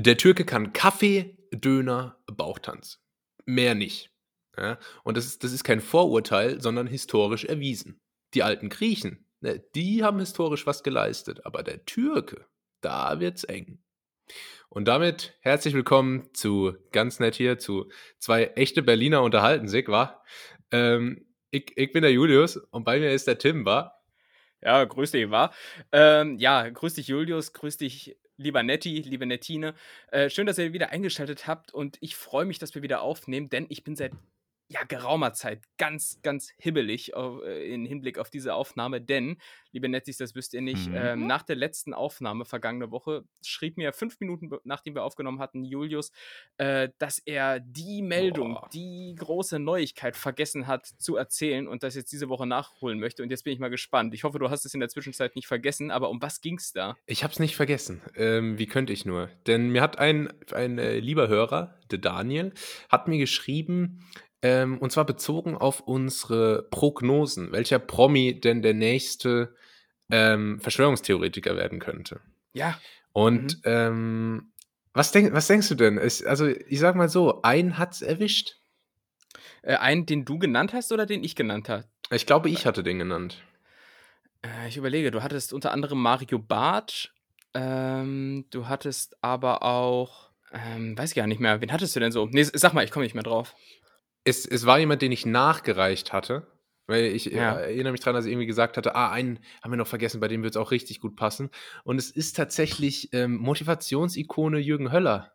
Der Türke kann Kaffee, Döner, Bauchtanz. Mehr nicht. Ja? Und das ist, das ist kein Vorurteil, sondern historisch erwiesen. Die alten Griechen, ne, die haben historisch was geleistet, aber der Türke, da wird's eng. Und damit herzlich willkommen zu ganz nett hier zu zwei echte Berliner unterhalten sich, wa? Ähm, ich, ich bin der Julius und bei mir ist der Tim, wa? Ja, grüß dich, wa? Ähm, ja, grüß dich, Julius, grüß dich, lieber Netti, liebe Nettine. Äh, schön, dass ihr wieder eingeschaltet habt und ich freue mich, dass wir wieder aufnehmen, denn ich bin seit ja, geraumer Zeit ganz, ganz hibbelig auf, äh, in Hinblick auf diese Aufnahme, denn, liebe Nettis, das wisst ihr nicht, Mhm. ähm, nach der letzten Aufnahme vergangene Woche schrieb mir fünf Minuten, nachdem wir aufgenommen hatten, Julius, äh, dass er die Meldung, Boah. die große Neuigkeit vergessen hat zu erzählen und das jetzt diese Woche nachholen möchte. Und jetzt bin ich mal gespannt. Ich hoffe, du hast es in der Zwischenzeit nicht vergessen, aber um was ging's da? Ich hab's nicht vergessen. Ähm, wie könnte ich nur? Denn mir hat ein, ein äh, lieber Hörer, der Daniel, hat mir geschrieben, ähm, und zwar bezogen auf unsere Prognosen, welcher Promi denn der nächste ähm, Verschwörungstheoretiker werden könnte. Ja, Und Mhm. ähm, was, denk, was denkst du denn? Es, also, ich sag mal so, einen hat's erwischt. äh, einen, den du genannt hast oder den ich genannt habe? Ich glaube, ich hatte den genannt. Äh, ich überlege, du hattest unter anderem Mario Barth, ähm, du hattest aber auch, ähm, weiß ich gar nicht mehr, wen hattest du denn so? Nee, sag mal, ich komme nicht mehr drauf. Es, es war jemand, den ich nachgereicht hatte. Weil ich Ja. äh, erinnere mich daran, dass ich irgendwie gesagt hatte, ah, einen haben wir noch vergessen, bei dem wird es auch richtig gut passen. Und es ist tatsächlich ähm, Motivationsikone Jürgen Höller.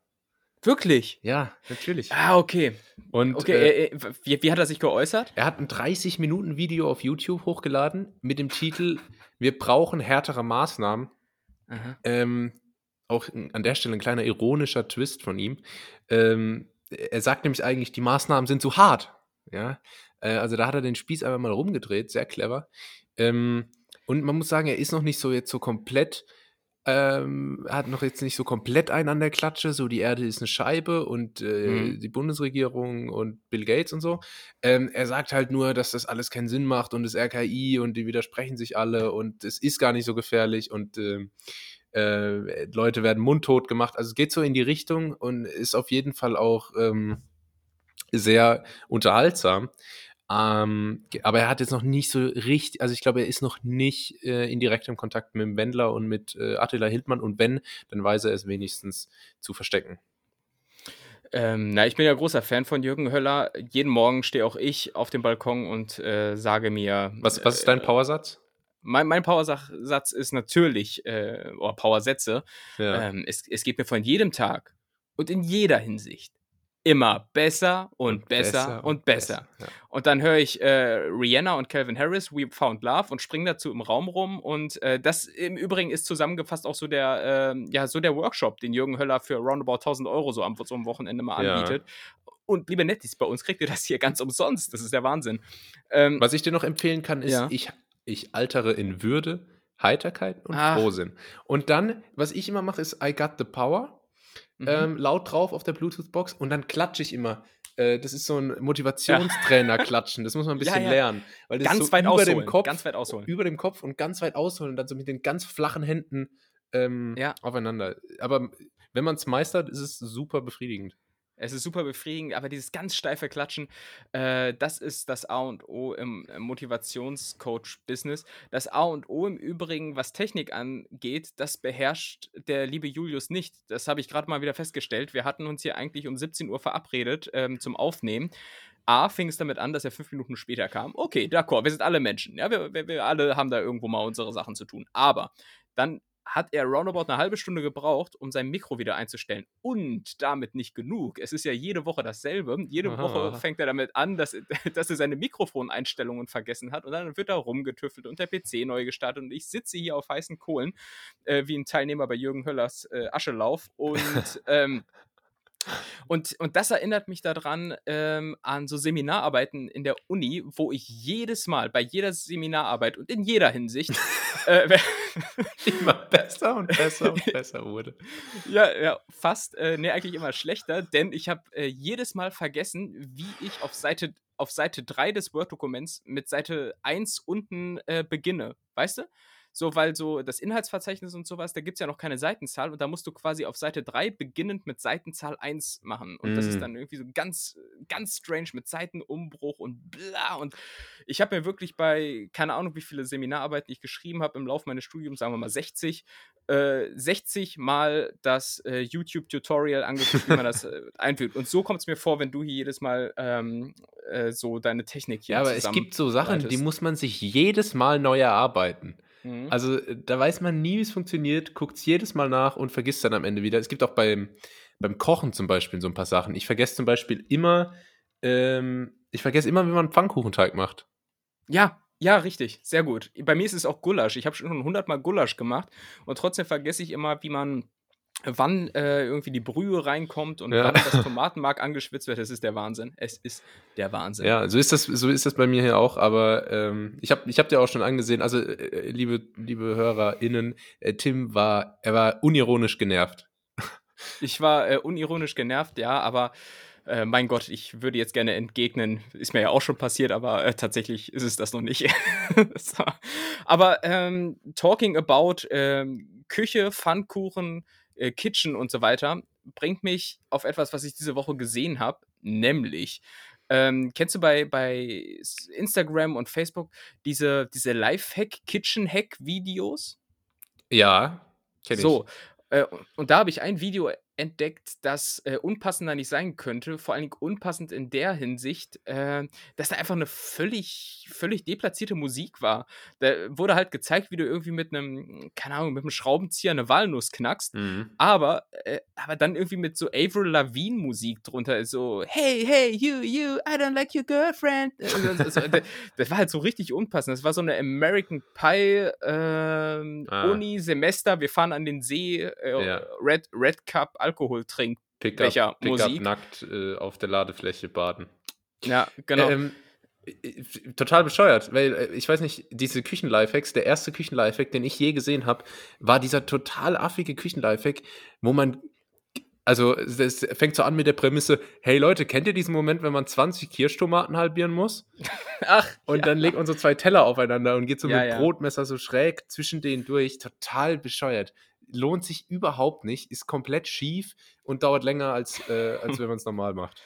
Wirklich? Ja, natürlich. Ah, okay. Und Okay, äh, äh, wie, wie hat er sich geäußert? er hat ein 30-Minuten-Video auf YouTube hochgeladen mit dem Titel Wir brauchen härtere Maßnahmen. Ähm, auch an der Stelle ein kleiner ironischer Twist von ihm. Ähm, er sagt nämlich eigentlich, die Maßnahmen sind zu hart. Ja, äh, also da hat er den Spieß einfach mal rumgedreht, sehr clever. Ähm, und man muss sagen, er ist noch nicht so jetzt so komplett, ähm, hat noch jetzt nicht so komplett einen an der Klatsche, so die Erde ist eine Scheibe und äh, Mhm. die Bundesregierung und Bill Gates und so. Ähm, er sagt halt nur, dass das alles keinen Sinn macht und das RKI und die widersprechen sich alle und es ist gar nicht so gefährlich und ähm, äh, Leute werden mundtot gemacht. Also es geht so in die Richtung und ist auf jeden Fall auch ähm, sehr unterhaltsam. Ähm, aber er hat jetzt noch nicht so richtig, also ich glaube, er ist noch nicht äh, in direktem Kontakt mit dem Wendler und mit äh, Attila Hildmann und wenn, dann weiß er es wenigstens zu verstecken. Ähm, na, ich bin ja großer Fan von Jürgen Höller. Jeden Morgen stehe auch ich auf dem Balkon und äh, sage mir. Was, was ist dein äh, Powersatz? Mein, mein Powersatz ist natürlich, äh, oder Powersätze, Ja. ähm, es, es geht mir von jedem Tag und in jeder Hinsicht immer besser und, besser, und besser. Ja. Und dann höre ich äh, Rihanna und Calvin Harris, We Found Love und springe dazu im Raum rum. Und äh, das im Übrigen ist zusammengefasst auch so der, ähm, ja, so der Workshop, den Jürgen Höller für roundabout 1000 Euro so am, so am Wochenende mal Ja. anbietet. Und liebe Nettis, bei uns kriegt ihr das hier ganz umsonst. Das ist der Wahnsinn. Ähm, Was ich dir noch empfehlen kann, ist, Ja. ich, ich altere in Würde, Heiterkeit und Ach. Frohsinn. Und dann, was ich immer mache, ist I got the power. mhm. ähm, laut drauf auf der Bluetooth-Box und dann klatsche ich immer. Äh, das ist so ein Motivationstrainer-Klatschen. Das muss man ein Ja, bisschen ja. lernen. Weil das ganz ist so weit über ausholen. dem Kopf, ganz weit ausholen. über dem Kopf und ganz weit ausholen und dann so mit den ganz flachen Händen ähm, Ja. aufeinander. Aber wenn man es meistert, ist es super befriedigend. Es ist super befriedigend, aber dieses ganz steife Klatschen, äh, das ist das A und O im äh, Motivationscoach-Business. Das A und O im Übrigen, was Technik angeht, das beherrscht der liebe Julius nicht. Das habe ich gerade mal wieder festgestellt. Wir hatten uns hier eigentlich um 17 Uhr verabredet ähm, zum Aufnehmen. A fing es damit an, dass er fünf Minuten später kam. Okay, d'accord, wir sind alle Menschen. Ja, wir, wir, wir alle haben da irgendwo mal unsere Sachen zu tun. Aber dann hat er roundabout eine halbe Stunde gebraucht, um sein Mikro wieder einzustellen. Und damit nicht genug. Es ist ja jede Woche dasselbe. Jede Aha. Woche fängt er damit an, dass, dass er seine Mikrofoneinstellungen vergessen hat. Und dann wird er rumgetüffelt und der PC neu gestartet. Und ich sitze hier auf heißen Kohlen, äh, wie ein Teilnehmer bei Jürgen Höllers äh, Aschelauf. Und ähm, Und, und das erinnert mich daran ähm, an so Seminararbeiten in der Uni, wo ich jedes Mal bei jeder Seminararbeit und in jeder Hinsicht äh, Immer besser und besser und besser wurde. ja, ja, fast, äh, nee, eigentlich immer schlechter, denn ich habe äh, jedes Mal vergessen, wie ich auf Seite, auf Seite 3 des Word-Dokuments mit Seite 1 unten äh, beginne. Weißt du? So, weil so das Inhaltsverzeichnis und sowas, da gibt es ja noch keine Seitenzahl und da musst du quasi auf Seite 3 beginnend mit Seitenzahl 1 machen. Und das ist Mm. dann irgendwie so ganz, ganz strange mit Seitenumbruch und bla. Und ich habe mir wirklich bei, keine Ahnung, wie viele Seminararbeiten ich geschrieben habe im Laufe meines Studiums, sagen wir mal 60, äh, 60 Mal das äh, YouTube-Tutorial angeguckt, wie man das äh, einfügt. Und so kommt es mir vor, wenn du hier jedes Mal ähm, äh, so deine Technik hier Ja, aber es gibt so Sachen, die muss man sich jedes Mal neu erarbeiten. Mhm. Also äh, da weiß man nie, wie es funktioniert, guckt es jedes Mal nach und vergisst dann am Ende wieder. Es gibt auch beim, beim Kochen zum Beispiel so ein paar Sachen. Ich vergesse zum Beispiel immer, ähm, ich vergesse immer, wie man Pfannkuchenteig macht. Ja, ja, richtig. Sehr gut. Bei mir ist es auch Gulasch. Ich habe schon hundertmal Gulasch gemacht und trotzdem vergesse ich immer, wie man wann äh, irgendwie die Brühe reinkommt und Ja. wann das Tomatenmark angeschwitzt wird. Es ist der Wahnsinn. Es ist der Wahnsinn. Ja, so ist das, so ist das bei mir hier auch, aber ähm, ich habe ich hab dir auch schon angesehen, also äh, liebe, liebe HörerInnen, äh, Tim war, er war unironisch genervt. Ich war äh, unironisch genervt, ja, aber äh, mein Gott, ich würde jetzt gerne entgegnen, ist mir ja auch schon passiert, aber äh, tatsächlich ist es das noch nicht. so. Aber ähm, talking about ähm, Küche, Pfannkuchen, äh, Kitchen und so weiter, bringt mich auf etwas, was ich diese Woche gesehen habe, nämlich ähm, kennst du bei, bei Instagram und Facebook diese, diese Lifehack, Kitchen-Hack-Videos? Ja, kenn ich. So, äh, und da habe ich ein Video entdeckt, das äh, unpassender nicht sein könnte. Vor allen Dingen unpassend in der Hinsicht, äh, dass da einfach eine völlig, völlig deplatzierte Musik war. Da wurde halt gezeigt, wie du irgendwie mit einem, keine Ahnung, mit einem Schraubenzieher eine Walnuss knackst. Mhm. Aber, äh, aber dann irgendwie mit so Avril Lavigne Musik drunter, so Hey, hey, you, you, I don't like your girlfriend. Äh, Das, das, war halt so richtig unpassend. Das war so eine American Pie ähm, Ah. Uni Semester. Wir fahren an den See, äh, Ja. Red, Red Cup Alkohol Welcher up, pick Musik? nackt äh, auf der Ladefläche baden. Ja, genau. Ähm, äh, total bescheuert, weil äh, ich weiß nicht, diese Küchen-Lifehacks, der erste Küchen-Lifehack, den ich je gesehen habe, war dieser total affige Küchen-Lifehack, wo man, also es fängt so an mit der Prämisse, hey Leute, kennt ihr diesen Moment, wenn man 20 Kirschtomaten halbieren muss? Ach, Und dann legt man so zwei Teller aufeinander und geht so Ja, mit ja. Brotmesser so schräg zwischen denen durch. Total bescheuert. Lohnt sich überhaupt nicht, ist komplett schief und dauert länger, als, äh, als wenn man es normal macht.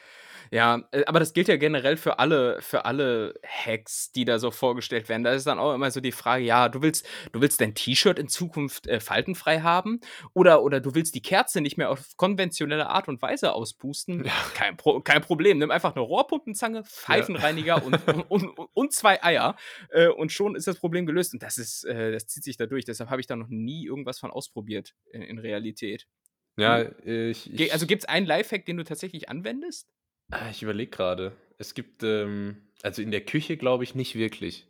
Ja, äh, aber das gilt ja generell für alle, für alle Hacks, die da so vorgestellt werden. Da ist dann auch immer so die Frage, ja, du willst, du willst dein T-Shirt in Zukunft äh, faltenfrei haben oder, oder du willst die Kerze nicht mehr auf konventionelle Art und Weise auspusten. Ja. Kein, Pro kein Problem. Nimm einfach eine Rohrpumpenzange, Pfeifenreiniger und, und, und, und zwei Eier äh, und schon ist das Problem gelöst. Und das ist, äh, das zieht sich da durch. Deshalb habe ich da noch nie irgendwas von ausprobiert in, in Realität. Ja, ich, Ge ich, also gibt es einen Lifehack, den du tatsächlich anwendest? Ah, Ich überlege gerade. Es gibt, ähm, also in der Küche glaube ich nicht wirklich.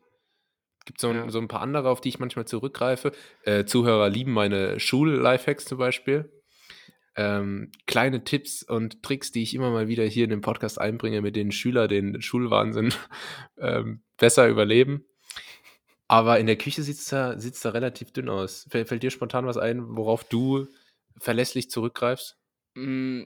Es gibt so, ein- Ja. so ein paar andere, auf die ich manchmal zurückgreife. Äh, Zuhörer lieben meine Schul-Lifehacks zum Beispiel. Ähm, kleine Tipps und Tricks, die ich immer mal wieder hier in den Podcast einbringe, mit denen Schüler den Schulwahnsinn ähm, besser überleben. Aber in der Küche sieht es da, sieht's da relativ dünn aus. Fällt, fällt dir spontan was ein, worauf du verlässlich zurückgreifst? Mm,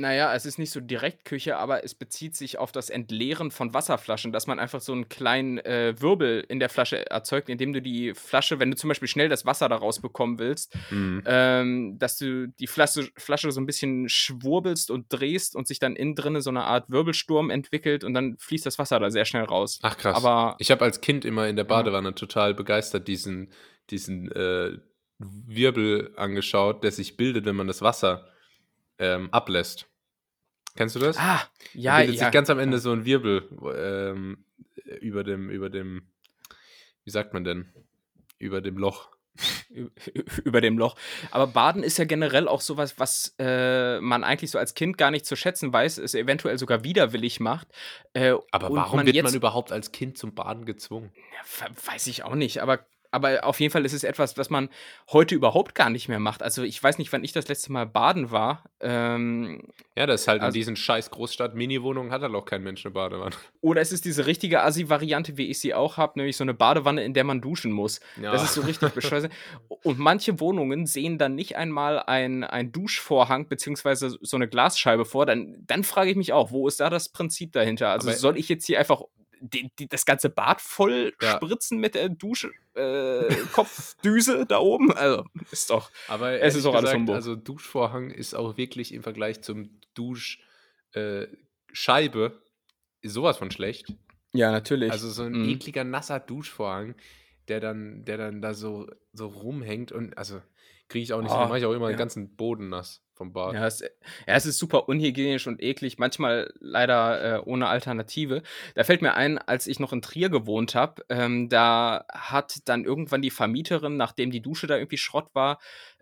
Naja, es ist nicht so direkt Küche, aber es bezieht sich auf das Entleeren von Wasserflaschen, dass man einfach so einen kleinen äh, Wirbel in der Flasche erzeugt, indem du die Flasche, wenn du zum Beispiel schnell das Wasser daraus bekommen willst, Mhm. ähm, dass du die Flasche, Flasche so ein bisschen schwurbelst und drehst und sich dann innen drinne so eine Art Wirbelsturm entwickelt und dann fließt das Wasser da sehr schnell raus. Ach krass. Aber Ich habe als Kind immer in der Badewanne total begeistert diesen, diesen äh, Wirbel angeschaut, der sich bildet, wenn man das Wasser ähm, ablässt. Kennst du das? ah, Da ja, bildet ja. sich ganz am Ende so ein Wirbel ähm, über dem, über dem, wie sagt man denn? Über dem Loch. Über dem Loch. Aber Baden ist ja generell auch sowas, was äh, man eigentlich so als Kind gar nicht zu schätzen weiß, es eventuell sogar widerwillig macht. Äh, Aber warum wird jetzt, man überhaupt als Kind zum Baden gezwungen? Ja, we- weiß ich auch nicht, aber, aber auf jeden Fall ist es etwas, was man heute überhaupt gar nicht mehr macht. Also ich weiß nicht, wann ich das letzte Mal baden war. Ähm, Ja, das ist halt in Also- diesen scheiß Großstadt-Mini-Wohnungen hat halt auch kein Mensch eine Badewanne. oder es ist diese richtige Assi-Variante, wie ich sie auch habe, nämlich so eine Badewanne, in der man duschen muss. Ja. Das ist so richtig bescheuert. Und manche Wohnungen sehen dann nicht einmal ein, ein Duschvorhang beziehungsweise so eine Glasscheibe vor. Dann, dann frage ich mich auch, wo ist da das Prinzip dahinter? Also Aber- soll ich jetzt hier einfach die, die, das ganze Bad voll Ja. spritzen mit der Dusche, äh, Kopfdüse da oben. Also, ist doch. Aber Es ist auch alles Humbug. also Duschvorhang ist auch wirklich im Vergleich zum Duschscheibe äh, sowas von schlecht. Ja, natürlich. Also so ein Mhm. ekliger, nasser Duschvorhang, der dann, der dann da so, so rumhängt und also kriege ich auch nicht, Oh, dann mache ich auch immer ja. den ganzen Boden nass vom Bad. Ja es, ja, es ist super unhygienisch und eklig, manchmal leider äh, ohne Alternative. Da fällt mir ein, als ich noch in Trier gewohnt habe, ähm, da hat dann irgendwann die Vermieterin, nachdem die Dusche da irgendwie Schrott war,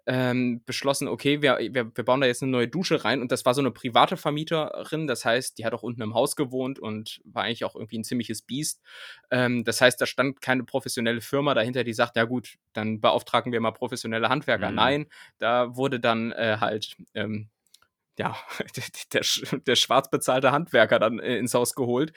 ähm, beschlossen, okay, wir, wir, wir bauen da jetzt eine neue Dusche rein. Und das war so eine private Vermieterin, das heißt, die hat auch unten im Haus gewohnt und war eigentlich auch irgendwie ein ziemliches Biest. Ähm, das heißt, da stand keine professionelle Firma dahinter, die sagt, ja gut, dann beauftragen wir mal professionelle Handwerker. Mhm. Nein, da wurde dann äh, halt ähm, ja, der, der, sch- der schwarz bezahlte Handwerker dann äh, ins Haus geholt.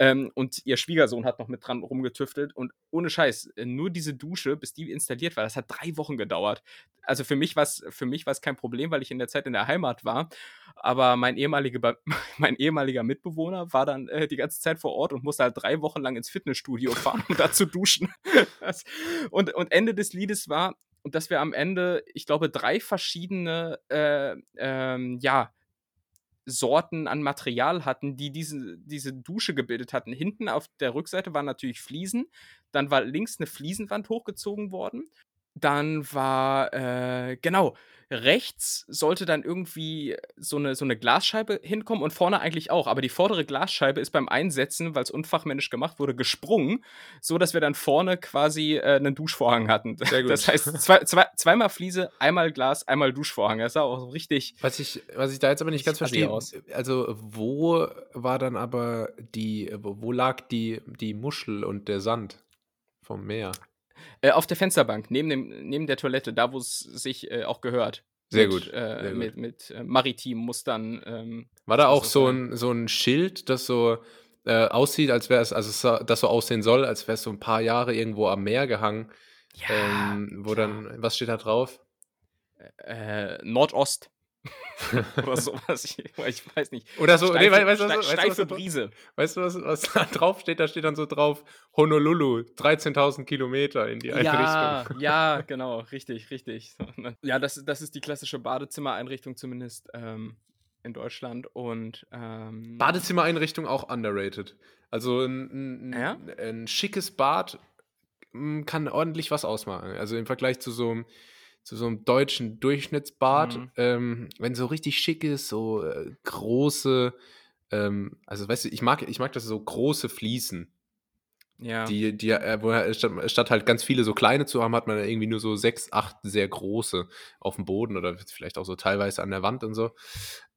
Ähm, und ihr Schwiegersohn hat noch mit dran rumgetüftelt. Und ohne Scheiß, äh, nur diese Dusche, bis die installiert war, das hat drei Wochen gedauert. Also für mich war es kein Problem, weil ich in der Zeit in der Heimat war. Aber mein ehemaliger, mein ehemaliger Mitbewohner war dann äh, die ganze Zeit vor Ort und musste halt drei Wochen lang ins Fitnessstudio fahren, um da zu duschen. Und, und Ende des Liedes war, und dass wir am Ende, ich glaube, drei verschiedene äh, ähm, ja, Sorten an Material hatten, die diese, diese Dusche gebildet hatten. Hinten auf der Rückseite waren natürlich Fliesen, dann war links eine Fliesenwand hochgezogen worden. Dann war, äh, genau, rechts sollte dann irgendwie so eine, so eine Glasscheibe hinkommen und vorne eigentlich auch. Aber die vordere Glasscheibe ist beim Einsetzen, weil es unfachmännisch gemacht wurde, gesprungen, so dass wir dann vorne quasi äh, einen Duschvorhang hatten. Das heißt, zwei, zwei, zweimal Fliese, einmal Glas, einmal Duschvorhang. Das sah auch so richtig. Was ich, was ich da jetzt aber nicht ganz verstehe, aus. also wo war dann aber die, wo, wo lag die, die Muschel und der Sand vom Meer? Äh, auf der Fensterbank, neben, dem, neben der Toilette, da wo es sich äh, auch gehört. Sehr mit, gut, Äh, sehr gut. Mit, mit äh, maritimen Mustern. Ähm, War da auch so ein, so ein Schild, das so äh, aussieht, als wäre es, also es sa- das so aussehen soll, als wäre es so ein paar Jahre irgendwo am Meer gehangen, ähm, wo klar. dann, was steht da drauf? Nordost. Oder sowas. Ich, ich weiß nicht. Oder so, nee, Steife, weißt du, was- Ste- weißt du, was steife da- Brise. Weißt du, was, was da drauf steht? Da steht dann so drauf, Honolulu, 13.000 Kilometer in die eine Ja, Richtung. ja, genau, richtig, richtig. Ne? Ja, das, das ist die klassische Badezimmereinrichtung zumindest ähm, in Deutschland und ähm, Badezimmereinrichtung auch underrated. Also ein, ein, Ja? ein schickes Bad kann ordentlich was ausmachen. Also im Vergleich zu so einem, zu so einem deutschen Durchschnittsbad, Mhm. ähm, wenn so richtig schick ist, so äh, große, ähm, also weißt du, ich mag, ich mag das so große Fliesen. ja. Die, die, äh, wo er- statt, statt halt ganz viele so kleine zu haben, hat man irgendwie nur so sechs, acht sehr große auf dem Boden oder vielleicht auch so teilweise an der Wand und so.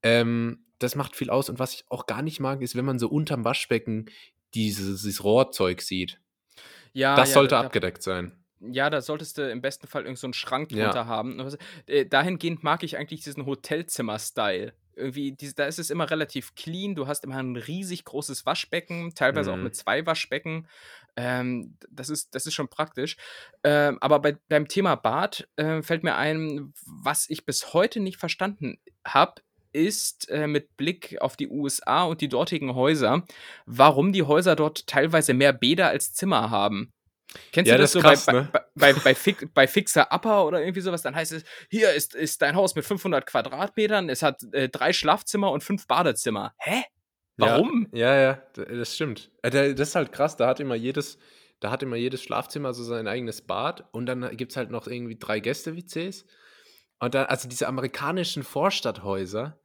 Ähm, das macht viel aus. Und was ich auch gar nicht mag, ist, wenn man so unterm Waschbecken dieses, dieses Rohrzeug sieht. ja, das ja, sollte abgedeckt sein. Ja, da solltest du im besten Fall irgend so einen Schrank Ja. drunter haben. Also, äh, dahingehend mag ich eigentlich diesen Hotelzimmer-Style. Irgendwie, diese, da ist es immer relativ clean. Du hast immer ein riesig großes Waschbecken, teilweise auch Mhm. mit zwei Waschbecken. Ähm, das, ist, das ist schon praktisch. Ähm, aber bei, beim Thema Bad äh, fällt mir ein, was ich bis heute nicht verstanden habe, ist äh, mit Blick auf die USA und die dortigen Häuser, warum die Häuser dort teilweise mehr Bäder als Zimmer haben. Kennst Ja, du das, das so krass, bei, ne? bei, bei, bei, Fix, bei Fixer Upper oder irgendwie sowas? Dann heißt es, hier ist, ist dein Haus mit 500 Quadratmetern, es hat äh, drei Schlafzimmer und fünf Badezimmer. Hä? Warum? Ja, ja, ja das stimmt. Äh, da- Das ist halt krass. Da hat immer jedes, da hat immer jedes Schlafzimmer so sein eigenes Bad und dann gibt es halt noch irgendwie drei Gäste-WCs. Und dann, also diese amerikanischen Vorstadthäuser,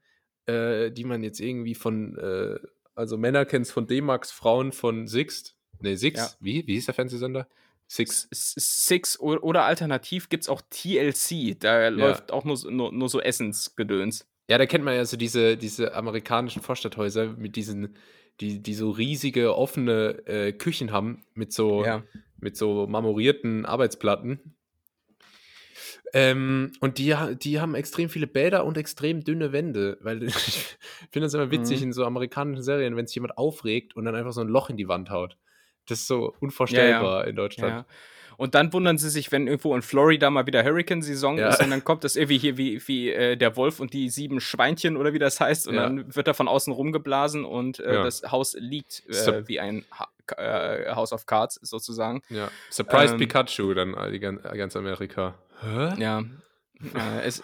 äh, die man jetzt irgendwie von, äh, also Männer kennt von D-Max, Frauen von Sixt. Nee, Six. Ja. Wie? Wie hieß der Fernsehsender? Six. Six oder alternativ gibt es auch TLC, da läuft auch nur, so- nur, nur so Essensgedöns. Ja, da kennt man ja so diese, diese amerikanischen Vorstadthäuser mit diesen, die, die so riesige offene äh, Küchen haben, mit so, Ja. mit so marmorierten Arbeitsplatten. Ähm, und die, die haben extrem viele Bäder und extrem dünne Wände, weil ich finde das immer witzig Mhm. in so amerikanischen Serien, wenn sich jemand aufregt und dann einfach so ein Loch in die Wand haut. Das ist so unvorstellbar in Deutschland. Ja. Und dann wundern sie sich, wenn irgendwo in Florida mal wieder Hurricane-Saison Ja. ist und dann kommt das irgendwie hier wie, wie äh, der Wolf und die sieben Schweinchen oder wie das heißt und Ja. dann wird er von außen rumgeblasen und äh, Ja. das Haus liegt So- äh, wie ein ha äh, House of Cards sozusagen. Ja. Surprise Ähm, Pikachu, dann gan- ganz Amerika. Hä? Ja, äh, es, äh,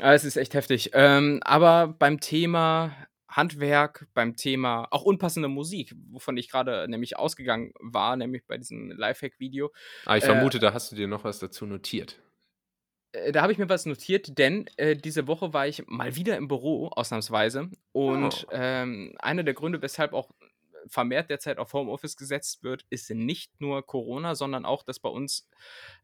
es ist echt heftig. Ähm, aber beim Thema Handwerk, beim Thema auch unpassende Musik, wovon ich gerade nämlich ausgegangen war, nämlich bei diesem Lifehack-Video, Ah, ich Äh, vermute, da hast du dir noch was dazu notiert. äh, da habe ich mir was notiert, denn äh, diese Woche war ich mal wieder im Büro, ausnahmsweise. Und Oh. ähm, einer der Gründe, weshalb auch vermehrt derzeit auf Homeoffice gesetzt wird, ist nicht nur Corona, sondern auch, dass bei uns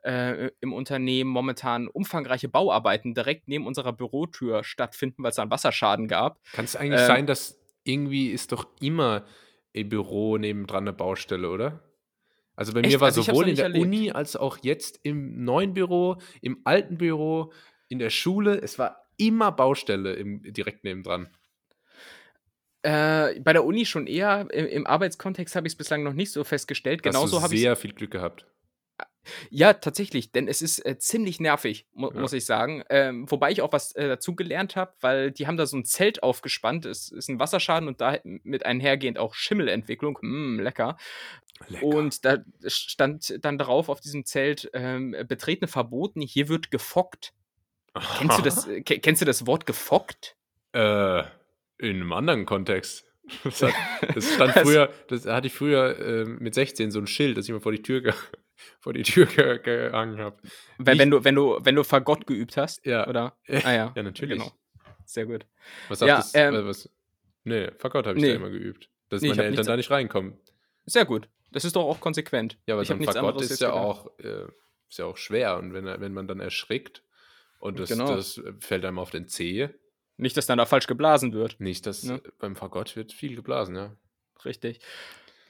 äh, im Unternehmen momentan umfangreiche Bauarbeiten direkt neben unserer Bürotür stattfinden, weil es da einen Wasserschaden gab. Kann es eigentlich Ähm, sein, dass irgendwie ist doch immer im Büro nebendran eine Baustelle, oder? Also bei Echt? mir war Also sowohl in der erlebt. Uni als auch jetzt im neuen Büro, im alten Büro, in der Schule, es war immer Baustelle im, direkt nebendran. Äh, bei der Uni schon eher, im, im Arbeitskontext habe ich es bislang noch nicht so festgestellt. Genauso habe ich sehr viel Glück gehabt. Ja, tatsächlich, denn es ist äh, ziemlich nervig, mu Ja. muss ich sagen. Ähm, wobei ich auch was äh, dazu gelernt habe, weil die haben da so ein Zelt aufgespannt. Es ist ein Wasserschaden und da mit einhergehend auch Schimmelentwicklung. Mm, lecker. Lecker. Und da stand dann drauf auf diesem Zelt ähm, Betreten verboten. Hier wird gefockt. Kennst du das? Äh, ke- kennst du das Wort gefockt? Äh, in einem anderen Kontext. Das, hat, das stand früher, das hatte ich früher äh, mit 16 so ein Schild, das ich mir vor die Tür, vor die Tür ge gehangen habe. Wenn, wenn du wenn du wenn du Fagott geübt hast, Ja. oder? Ah ja. Ja, natürlich. Genau. Sehr gut. Was Ja, sagt das? ähm, äh, was? Nee, Fagott habe ich nee. da immer geübt. Dass Nee, meine Eltern da nicht reinkommen. Sehr gut. Das ist doch auch konsequent. Ja, aber ich nichts Fagott ist ja auch, äh, ist ja auch schwer. Und wenn, wenn man dann erschrickt und das, Genau. das fällt einem auf den Zeh, Nicht, dass dann da falsch geblasen wird. nicht, dass Ja. äh, beim Fagott wird viel geblasen, ja. Richtig.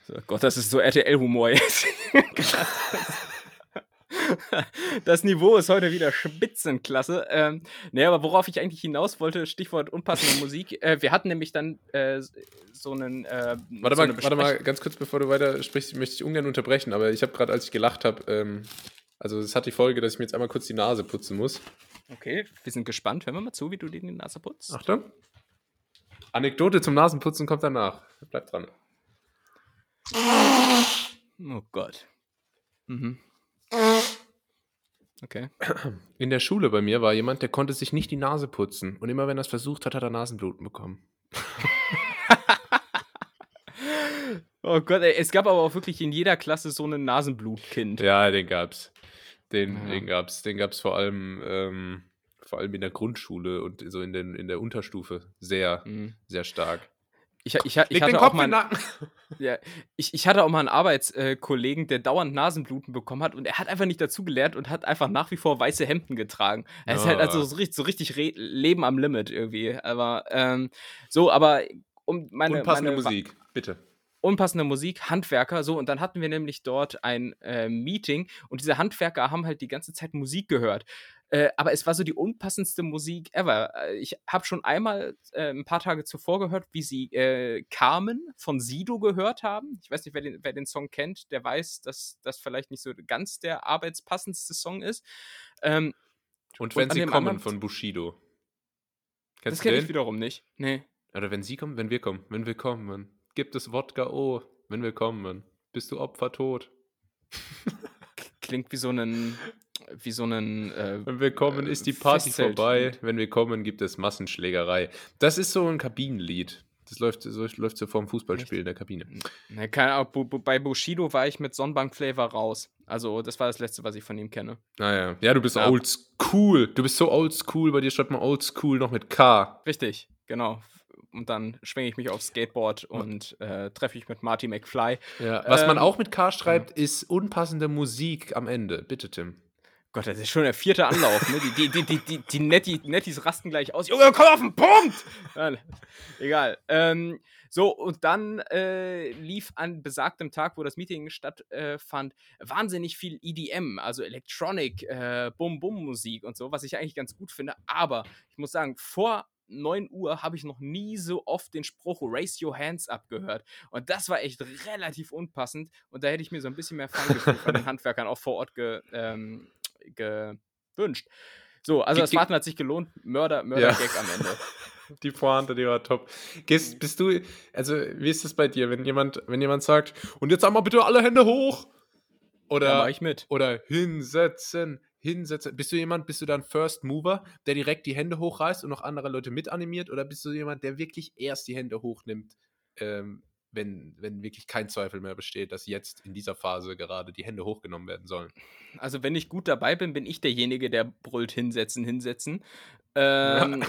So, Gott, das ist so RTL-Humor jetzt. das Niveau ist heute wieder Spitzenklasse. Ähm, nee, aber worauf ich eigentlich hinaus wollte, Stichwort unpassende Musik. Äh, wir hatten nämlich dann äh, so einen. Äh, Warte, so mal, warte mal, ganz kurz, bevor du weiter sprichst, möchte ich ungern unterbrechen, aber ich habe gerade, als ich gelacht habe, ähm, also es hat die Folge, dass ich mir jetzt einmal kurz die Nase putzen muss. Okay, wir sind gespannt. Hören wir mal zu, wie du dir die Nase putzt. Achtung. Anekdote zum Nasenputzen kommt danach. Bleibt dran. Oh Gott. Mhm. Okay. In der Schule bei mir war jemand, der konnte sich nicht die Nase putzen. Und immer wenn er es versucht hat, hat er Nasenbluten bekommen. Oh Gott, ey, es gab aber auch wirklich in jeder Klasse so ein Nasenblutkind. Ja, den gab's. Den, Ja. den gab's. Den gab's vor allem, ähm, vor allem in der Grundschule und so in, den, in der Unterstufe sehr, Mhm. sehr stark. Ich, ich, ich, ich hatte auch mal, Nacken. Ja, ich, ich hatte auch mal einen Arbeitskollegen, der dauernd Nasenbluten bekommen hat und er hat einfach nicht dazugelernt und hat einfach nach wie vor weiße Hemden getragen. Er ist halt Ah. also so richtig, so richtig Leben am Limit irgendwie. Aber ähm, so, aber um meine, Unpassende meine Musik, bitte. Unpassende Musik, Handwerker, so, und dann hatten wir nämlich dort ein äh, Meeting und diese Handwerker haben halt die ganze Zeit Musik gehört. Äh, aber es war so die unpassendste Musik ever. Äh, Ich habe schon einmal äh, ein paar Tage zuvor gehört, wie sie äh, Carmen von Sido gehört haben. Ich weiß nicht, wer den, wer den Song kennt, der weiß, dass das vielleicht nicht so ganz der arbeitspassendste Song ist. Ähm, Und Und wenn an sie kommen von Bushido. das Kennst du kenne ich wiederum nicht. Nee. Oder wenn sie kommen, wenn wir kommen, wenn wir kommen. Gibt es Wodka oh, wenn wir kommen. Bist du Opfer tot? Klingt wie so ein, wie so ein, äh, Wenn wir kommen, Äh, ist die Party Festzelt- vorbei. Lied. Wenn wir kommen, gibt es Massenschlägerei. Das ist so ein Kabinenlied. Das läuft so, läuft so vorm Fußballspiel in der Kabine. Ne, keine Ahnung, bei Bushido war ich mit Sonnenbank-Flavor raus. Also, das war das letzte, was ich von ihm kenne. Naja. Ja, du bist Ja. old school. Du bist so old school. Bei dir schreibt man old school noch mit K. Richtig, genau. Und dann schwinge ich mich aufs Skateboard und äh, treffe ich mit Marty McFly. Ja. Was man Ähm, auch mit K schreibt, ist unpassende Musik am Ende. Bitte, Tim. Gott, das ist schon der vierte Anlauf, ne? Die, die, die, die, die, die Netti, Nettis rasten gleich aus. Junge, komm auf den Punkt! Nein, egal. Ähm, so, und dann äh, lief an besagtem Tag, wo das Meeting stattfand, wahnsinnig viel EDM, also Electronic, äh, Bum-Bum-Musik und so, was ich eigentlich ganz gut finde. Aber ich muss sagen, vor 9 Uhr habe ich noch nie so oft den Spruch Raise Your Hands Up gehört. Und das war echt relativ unpassend. Und da hätte ich mir so ein bisschen mehr Feingefühl von den Handwerkern auch vor Ort ge, ähm, gewünscht. So, also das Warten hat sich gelohnt. Mörder, Ja. Mörder-Gag am Ende. die Pointe, die war top. Gehst, bist du, also wie ist das bei dir, wenn jemand, wenn jemand sagt, und jetzt einmal bitte alle Hände hoch? Oder, Ja, ich mit. oder hinsetzen, hinsetzen. Bist du jemand, bist du dann First Mover, der direkt die Hände hochreißt und noch andere Leute mitanimiert? Oder bist du jemand, der wirklich erst die Hände hochnimmt, ähm, wenn, wenn wirklich kein Zweifel mehr besteht, dass jetzt in dieser Phase gerade die Hände hochgenommen werden sollen? Also, wenn ich gut dabei bin, bin ich derjenige, der brüllt hinsetzen, hinsetzen. Ähm,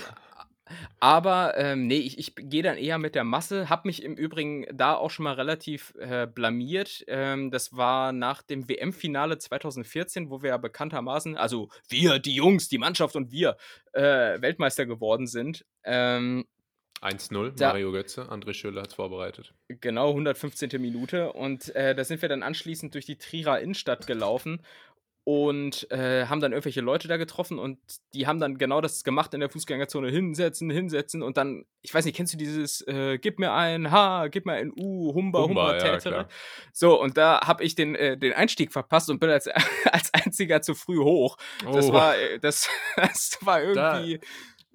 aber ähm, nee, ich, ich gehe dann eher mit der Masse. Hab mich im Übrigen da auch schon mal relativ äh, blamiert. Ähm, das war nach dem WM-Finale 2014, wo wir ja bekanntermaßen, also wir, die Jungs, die Mannschaft und wir, äh, Weltmeister geworden sind. Ähm, 1-0, Da- Mario Götze, André Schürrle hat es vorbereitet. Genau, 115. Minute. Und äh, da sind wir dann anschließend durch die Trierer Innenstadt gelaufen und äh, haben dann irgendwelche Leute da getroffen und die haben dann genau das gemacht in der Fußgängerzone. Hinsetzen, hinsetzen und dann, ich weiß nicht, kennst du dieses äh, Gib mir ein H, gib mir ein U, Humba, Humba, Humba, ja. So, und da habe ich den, äh, den Einstieg verpasst und bin als, als einziger zu früh hoch. Das Oh. war, äh, das, das war irgendwie,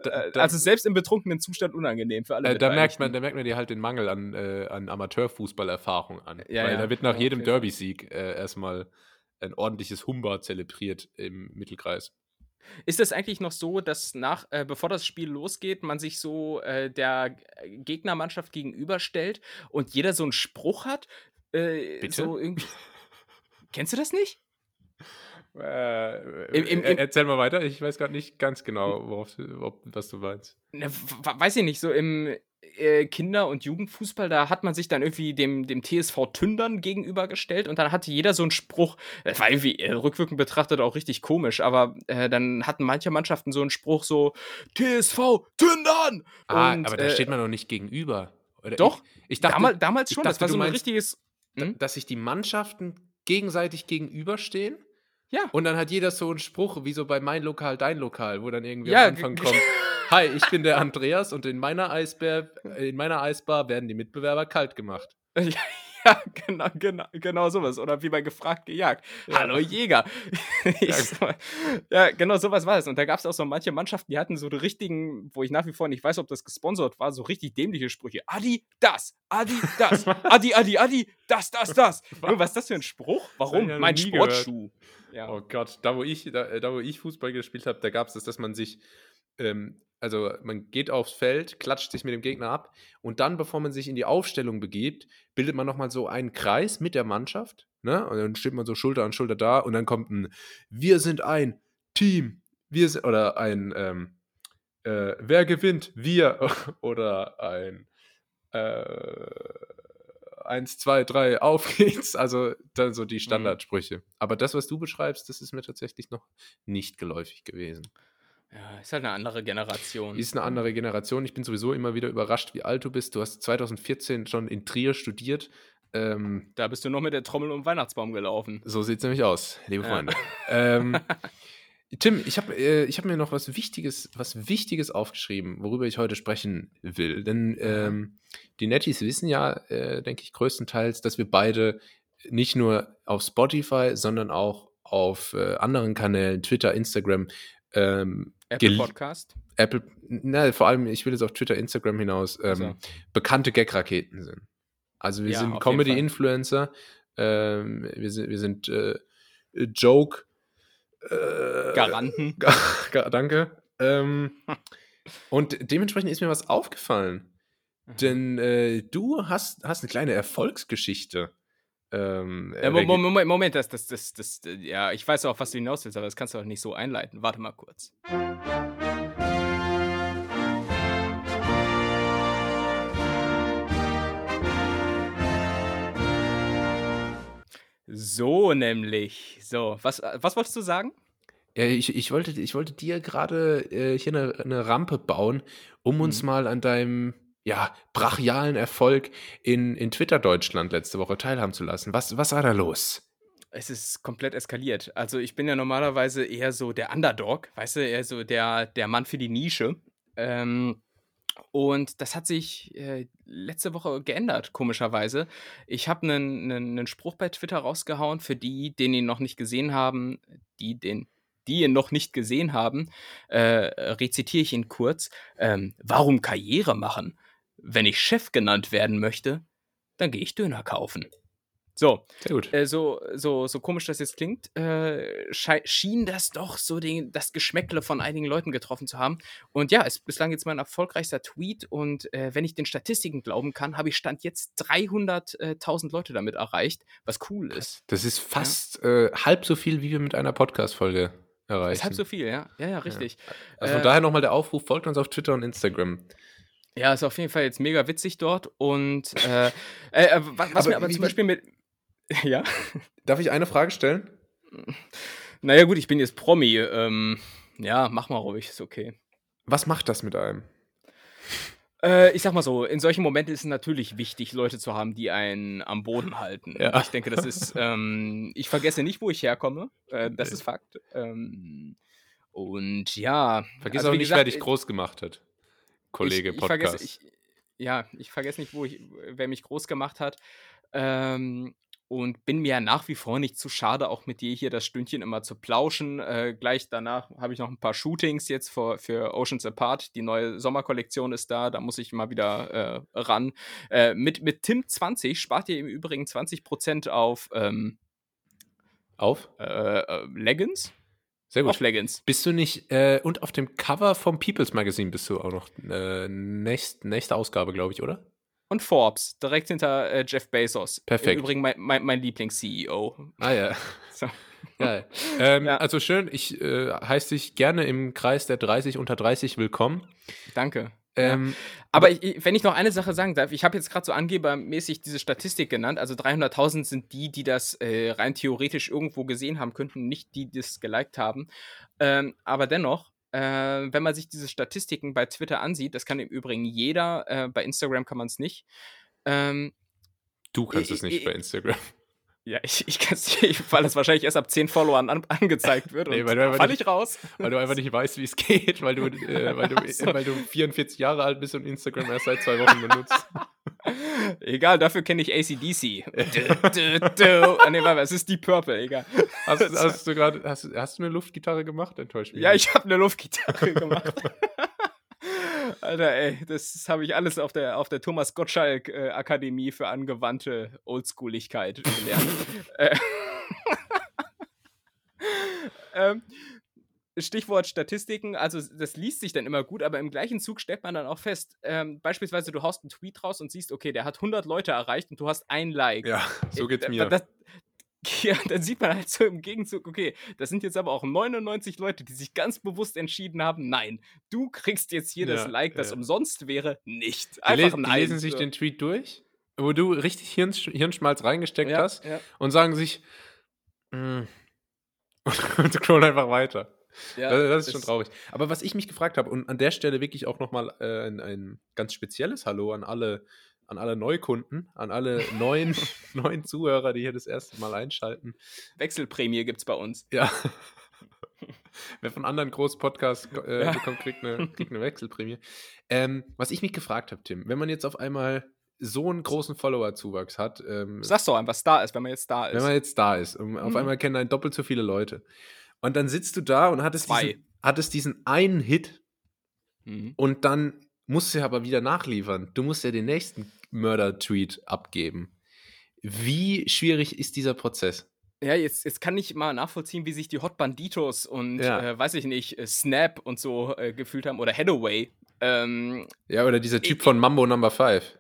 Da, äh, da, also selbst im betrunkenen Zustand unangenehm für alle äh, da, merkt man, da merkt man dir halt den Mangel an, äh, an Amateurfußballerfahrung an. Ja, Weil ja, da wird nach jedem Fall. Derby-Sieg äh, erstmal ein ordentliches Humba zelebriert im Mittelkreis. Ist es eigentlich noch so, dass nach, äh, bevor das Spiel losgeht, man sich so äh, der Gegnermannschaft gegenüberstellt und jeder so einen Spruch hat? Äh, Bitte? So irgendwie. Kennst du das nicht? Äh, Im- im- äh, im- erzähl mal weiter, ich weiß gerade nicht ganz genau, worauf, ob, was du meinst. Ne, weiß ich nicht, so im äh, Kinder- und Jugendfußball, da hat man sich dann irgendwie dem, dem TSV Tündern gegenübergestellt und dann hatte jeder so einen Spruch, das war irgendwie äh, rückwirkend betrachtet auch richtig komisch, aber äh, dann hatten manche Mannschaften so einen Spruch so, TSV Tündern! Ah, Und, aber da äh, steht man noch nicht gegenüber. Oder Doch, ich, ich dachte, damals, damals schon, dachte, das war so ein meinst, richtiges. Hm? dass sich die Mannschaften gegenseitig gegenüberstehen Ja. und dann hat jeder so einen Spruch, wie so bei mein Lokal, dein Lokal, wo dann irgendwie Ja, am Anfang kommt, hi, ich bin der Andreas und in meiner Eisbär, in meiner Eisbar werden die Mitbewerber kalt gemacht. Ja, genau, genau, genau sowas. Oder wie bei gefragt gejagt. Ja. Hallo Jäger. So- ja, genau sowas war es. Und da gab es auch so manche Mannschaften, die hatten so die richtigen, wo ich nach wie vor nicht weiß, ob das gesponsert war, so richtig dämliche Sprüche. Adi, das, Adi, das, Adi, Adi, Adi, das, das, das. Junge, was ist das für ein Spruch? Warum? ja Mein nie gehört. Ja. Oh Gott, da wo ich, da, da wo ich Fußball gespielt habe, da gab es das, dass man sich, ähm, also man geht aufs Feld, klatscht sich mit dem Gegner ab und dann, bevor man sich in die Aufstellung begibt, bildet man nochmal so einen Kreis mit der Mannschaft, ne? Und dann steht man so Schulter an Schulter da und dann kommt ein Wir sind ein Team, wir sind, oder ein ähm, äh, Wer gewinnt? Wir oder ein äh, eins, zwei, drei, auf geht's. Also dann so die Standardsprüche. Aber das, was du beschreibst, das ist mir tatsächlich noch nicht geläufig gewesen. ja, ist halt eine andere Generation. Ist eine andere Generation. Ich bin sowieso immer wieder überrascht, wie alt du bist. Du hast 2014 schon in Trier studiert. Ähm, Da bist du noch mit der Trommel um den Weihnachtsbaum gelaufen. so sieht es nämlich aus, liebe Ja. Freunde. ähm, Tim, ich habe äh, ich hab mir noch was Wichtiges, was Wichtiges aufgeschrieben, worüber ich heute sprechen will. Denn ähm, die Netties wissen ja, äh, denke ich, größtenteils, dass wir beide nicht nur auf Spotify, sondern auch auf äh, anderen Kanälen, Twitter, Instagram, ähm, Apple Podcast. Apple, na, vor allem, ich will jetzt auf Twitter, Instagram hinaus, ähm, So. bekannte Gag-Raketen sind. Also wir Ja, sind Comedy-Influencer, ähm, wir sind, wir sind äh, Joke äh, Garanten. Ga- ga- Danke. Ähm, und dementsprechend ist mir was aufgefallen. Denn äh, du hast, hast eine kleine Erfolgsgeschichte. Ähm, Ja, äh, Mo- Moment, Moment, das, das, das, das, ja, ich weiß auch, was du hinaus willst, aber das kannst du auch nicht so einleiten. Warte mal kurz. So nämlich. So, was, äh, was wolltest du sagen? Ich, ich, wollte, ich wollte dir gerade äh, hier eine, eine Rampe bauen, um uns Mhm. mal an deinem ja, brachialen Erfolg in, in Twitter Deutschland letzte Woche teilhaben zu lassen. Was, was war da los? Es ist komplett eskaliert. Also ich bin ja normalerweise eher so der Underdog, weißt du, eher so der, der Mann für die Nische. Ähm, und das hat sich äh, letzte Woche geändert, komischerweise. Ich habe einen, Spruch bei Twitter rausgehauen, für die, den ihn noch nicht gesehen haben, die den, die ihn noch nicht gesehen haben, äh, rezitiere ich ihn kurz. Ähm, warum Karriere machen? Wenn ich Chef genannt werden möchte, dann gehe ich Döner kaufen. So, äh, so, so, so komisch das jetzt klingt, äh, schien das doch so den, das Geschmäckle von einigen Leuten getroffen zu haben. Und ja, ist bislang jetzt mein erfolgreichster Tweet. Und äh, wenn ich den Statistiken glauben kann, habe ich Stand jetzt 300.000 Leute damit erreicht, was cool ist. Das ist fast äh, halb so viel, wie wir mit einer Podcast-Folge Das erreichen. ist halb so viel, ja? Ja, ja, richtig. also von äh, daher nochmal der Aufruf, folgt uns auf Twitter und Instagram. Ja, ist auf jeden Fall jetzt mega witzig dort. Und äh, äh, äh, was, Aber mir aber zum Beispiel mit. Ja. Darf ich eine Frage stellen? Naja, gut, ich bin jetzt Promi. Ähm, ja, mach mal ruhig, ist okay. Was macht das mit einem? Äh, ich sag mal so, in solchen Momenten ist es natürlich wichtig, Leute zu haben, die einen am Boden halten. Ja. Ich denke, das ist, ähm, ich vergesse nicht, wo ich herkomme. Äh, das Nee. ist Fakt. Ähm, und ja. Vergiss also auch nicht, gesagt, wer dich groß gemacht hat. Kollege ich, ich Podcast. Vergesse, ich, ja, ich vergesse nicht, wo ich, wer mich groß gemacht hat. Ähm, und bin mir ja nach wie vor nicht zu schade, auch mit dir hier das Stündchen immer zu plauschen. Äh, gleich danach habe ich noch ein paar Shootings jetzt für, für Oceans Apart. Die neue Sommerkollektion ist da, da muss ich mal wieder äh, ran. Äh, mit, mit Tim 20 spart ihr im Übrigen 20% auf ähm, auf? äh, äh, Leggings. Sehr gut. Auf Leggings. Bist du nicht, äh, und auf dem Cover vom People's Magazine bist du auch noch, nächst, nächste Ausgabe, glaube ich, oder? Und Forbes, direkt hinter äh, Jeff Bezos. Perfekt. Im Übrigen mein, mein, mein Lieblings-CEO. Ah ja. So. Geil. Ähm, Ja. Also schön, ich äh, heiße dich gerne im Kreis der 30 unter 30 willkommen. Danke. Ähm, Aber ich, ich- wenn ich noch eine Sache sagen darf, ich habe jetzt gerade so angebermäßig diese Statistik genannt. Also 300.000 sind die, die das äh, rein theoretisch irgendwo gesehen haben könnten, nicht die, die das geliked haben. Ähm, aber dennoch, äh, wenn man sich diese Statistiken bei Twitter ansieht, das kann im Übrigen jeder, äh, bei Instagram kann man es nicht. Ähm, du kannst ich- es nicht ich- bei Instagram. Ja, ich, ich kann es nicht, weil das wahrscheinlich erst ab 10 Followern an, angezeigt wird. Nee, und weil du einfach fall nicht- ich raus. Weil du einfach nicht weißt, wie es geht, weil du, äh, weil, du, so. weil du 44 Jahre alt bist und Instagram erst seit zwei Wochen benutzt. Egal, dafür kenne ich ACDC. du, du, du. Ah, nee, warte, es ist Deep Purple, egal. Hast, hast du gerade, hast, hast du eine Luftgitarre gemacht? Enttäuscht mich. Ja, nicht. ich habe eine Luftgitarre gemacht. Alter, ey, das habe ich alles auf der, auf der Thomas Gottschalk äh, Akademie für angewandte Oldschooligkeit gelernt. äh, ähm, Stichwort Statistiken, also das liest sich dann immer gut, aber im gleichen Zug stellt man dann auch fest, ähm, beispielsweise du haust einen Tweet raus und siehst, okay, der hat 100 Leute erreicht und du hast ein Like. Ja, so Äh, geht's da- mir. Das, ja, dann sieht man halt so im Gegenzug, okay, das sind jetzt aber auch 99 Leute, die sich ganz bewusst entschieden haben, nein, du kriegst jetzt hier das Ja, Like, das ja. umsonst wäre, nicht. die, Einfach lesen, die nein. lesen sich den Tweet durch, wo du richtig Hirnsch Hirnschmalz reingesteckt ja, hast und sagen sich, mm. und scrollen einfach weiter. ja, das, das ist schon traurig. Aber was ich mich gefragt habe, und an der Stelle wirklich auch nochmal äh, ein, ein ganz spezielles Hallo an alle, an alle Neukunden, an alle neuen, neuen Zuhörer, die hier das erste Mal einschalten. Wechselprämie gibt's bei uns. Ja. Wer von anderen Großpodcasts äh, Ja. bekommt, kriegt eine, kriegt eine Wechselprämie. Ähm, was ich mich gefragt habe, Tim, wenn man jetzt auf einmal so einen großen Follower-Zuwachs hat, ähm, Sag's doch einfach, da ist, wenn man jetzt da ist. wenn man jetzt da ist, und auf Mhm. einmal kennen einen doppelt so viele Leute. Und dann sitzt du da und hattest, Zwei. diesen, hattest diesen einen Hit Mhm. und dann musst du ja aber wieder nachliefern. Du musst ja den nächsten Mörder-Tweet abgeben. Wie schwierig ist dieser Prozess? Ja, jetzt, jetzt kann ich mal nachvollziehen, wie sich die Hot Banditos und, Ja. äh, weiß ich nicht, äh, Snap und so äh, gefühlt haben oder Hathaway. Ähm, Ja, oder dieser Typ Ich- von Mambo Number 5.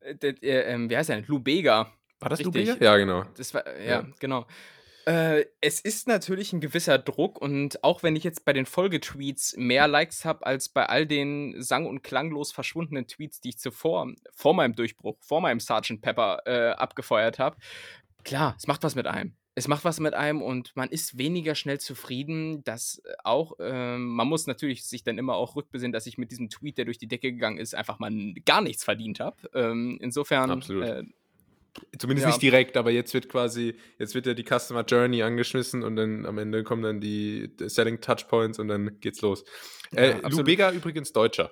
äh, äh, ähm, wie heißt der denn? Lou Bega. War das Richtig. Lubega? Ja, genau. Das war, ja, Ja. genau. Äh, es ist natürlich ein gewisser Druck und auch wenn ich jetzt bei den Folgetweets mehr Likes habe als bei all den sang- und klanglos verschwundenen Tweets, die ich zuvor, vor meinem Durchbruch, vor meinem Sgt. Pepper äh, abgefeuert habe, klar, es macht was mit einem. Es macht was mit einem und man ist weniger schnell zufrieden. Das äh, auch, ähm, man muss natürlich sich dann immer auch rückbesinnen, dass ich mit diesem Tweet, der durch die Decke gegangen ist, einfach mal gar nichts verdient habe. Ähm, insofern, Absolut. äh, Zumindest Ja. nicht direkt, aber jetzt wird quasi, jetzt wird ja die Customer Journey angeschmissen und dann am Ende kommen dann die Selling Touchpoints und dann geht's los. Ja, Äh, absolut. Lubega übrigens Deutscher.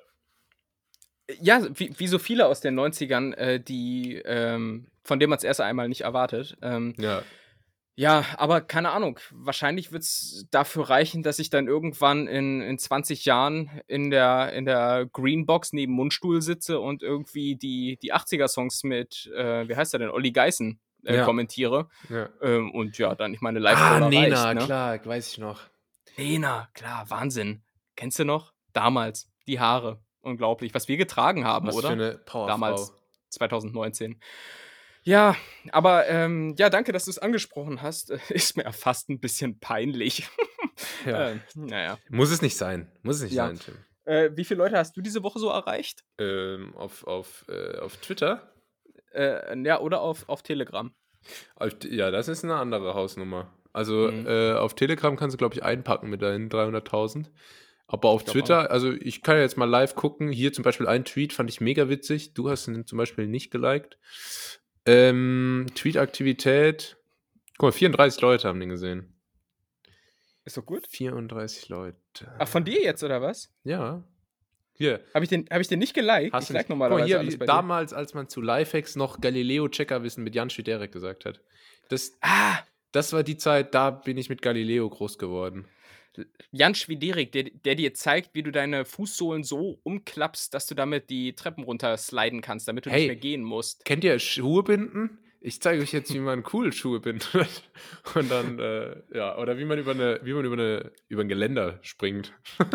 Ja, wie, wie so viele aus den 90ern, äh, die, ähm, von denen man es erst einmal nicht erwartet. Ähm, Ja. Ja, aber keine Ahnung. Wahrscheinlich wird es dafür reichen, dass ich dann irgendwann in, in 20 Jahren in der, in der Greenbox neben Mundstuhl sitze und irgendwie die, die 80er-Songs mit, äh, wie heißt er denn, Olli Geißen äh, Ja. kommentiere. Ja. Ähm, und ja, dann ich meine live Ah, Nena, reicht, ne? klar, weiß ich noch. Nena, klar, Wahnsinn. Kennst du noch? Damals, die Haare. Unglaublich, was wir getragen haben, Was oder? für eine Powerfrau. Damals, 2019. Ja, aber ähm, ja, danke, dass du es angesprochen hast. Ist mir fast ein bisschen peinlich. Ja. äh, naja. Muss es nicht sein. Muss es nicht Ja. sein, Tim. Äh, wie viele Leute hast du diese Woche so erreicht? Ähm, auf, auf, äh, auf Twitter? Äh, ja, oder auf, auf Telegram? Ja, das ist eine andere Hausnummer. Also Mhm. äh, auf Telegram kannst du, glaube ich, einpacken mit deinen 300.000. Aber auf Twitter, also ich kann ja jetzt mal live gucken. Hier zum Beispiel ein Tweet fand ich mega witzig. Du hast ihn zum Beispiel nicht geliked. Ähm, Tweet-Aktivität. Guck mal, 34 Leute haben den gesehen. Ist doch gut. 34 Leute. Ach, von dir jetzt, oder was? Ja. Hier. Habe ich, den- hab ich den nicht geliked? Hast ich like normalerweise Guck mal, hier, damals, als man zu Lifehacks noch Galileo-Checkerwissen mit Jan Schwiderek gesagt hat. Das, Ah, das war die Zeit, da bin ich mit Galileo groß geworden. Jan Schwiderik, der, der dir zeigt, wie du deine Fußsohlen so umklappst, dass du damit die Treppen runter sliden kannst, damit du Hey. nicht mehr gehen musst. Kennt ihr Schuhe binden? Ich zeige euch jetzt, wie man cool Schuhe bindet. Und dann, äh, ja, oder wie man über eine, wie man über eine, über ein Geländer springt.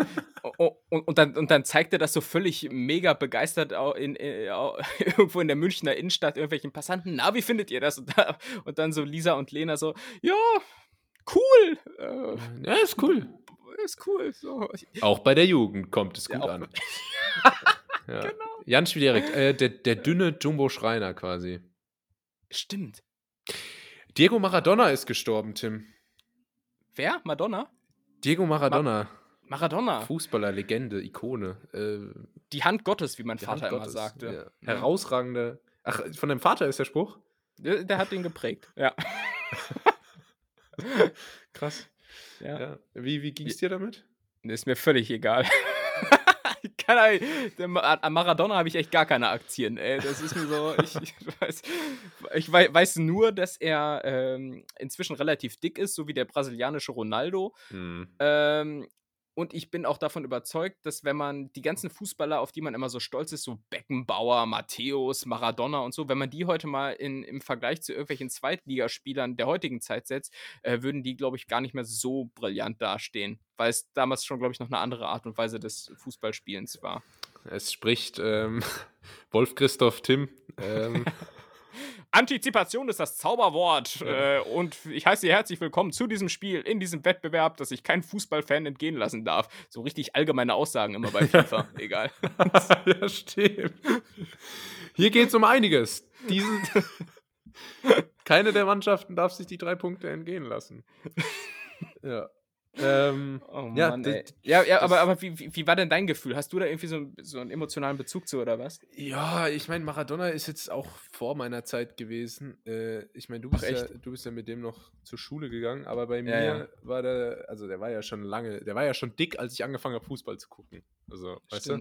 Und, und, dann, und dann zeigt er das so völlig mega begeistert au- in, äh, irgendwo in der Münchner Innenstadt irgendwelchen Passanten. Na, wie findet ihr das? Und, da, und dann so Lisa und Lena so, ja, cool. Äh, Ja, ist cool. ist cool. So. Auch bei der Jugend kommt es Ja, gut auch- an. ja. Jan Schwiderek, äh, der, der dünne Jumbo Schreiner quasi. Stimmt. Diego Maradona ist gestorben, Tim. Wer? Madonna? Diego Maradona. Maradona. Fußballer, Legende, Ikone. Äh, Die Hand Gottes, wie mein Vater immer Gottes, sagte. Ja. Ja. Herausragende. Ach, von deinem Vater ist der Spruch? Der, der hat den geprägt. Ja. Krass. ja. Ja. Wie, wie ging es dir damit? Ist mir völlig egal. Keine an Maradona habe ich echt gar keine Aktien. Ey. Das ist mir so, ich, ich, weiß, ich wei- weiß nur, dass er ähm, inzwischen relativ dick ist, so wie der brasilianische Ronaldo. Hm. Ähm, und ich bin auch davon überzeugt, dass wenn man die ganzen Fußballer, auf die man immer so stolz ist, so Beckenbauer, Matthäus, Maradona und so, wenn man die heute mal in, im Vergleich zu irgendwelchen Zweitligaspielern der heutigen Zeit setzt, äh, würden die, glaube ich, gar nicht mehr so brillant dastehen, weil es damals schon, glaube ich, noch eine andere Art und Weise des Fußballspielens war. Es spricht ähm, Wolf Christoph Tim. Ähm, Antizipation ist das Zauberwort. Ja. Äh, und ich heiße Sie herzlich willkommen zu diesem Spiel, in diesem Wettbewerb, das ich kein Fußballfan entgehen lassen darf. So richtig allgemeine Aussagen immer bei FIFA. Egal. ja, stimmt. Hier geht es um einiges. Diesen, keine der Mannschaften darf sich die drei Punkte entgehen lassen. Ja. Ähm, Oh Ja, Mann, das-. Ja, ja das- aber, aber wie, wie, wie war denn dein Gefühl? Hast du da irgendwie so, so einen emotionalen Bezug zu oder was? ja, ich meine, Maradona ist jetzt auch vor meiner Zeit gewesen. Äh, ich meine, du, bist Ach, ja, du bist ja mit dem noch zur Schule gegangen, aber bei Ja, mir ja. war der, also der war ja schon lange, der war ja schon dick, als ich angefangen habe, Fußball zu gucken. Also, weißt du?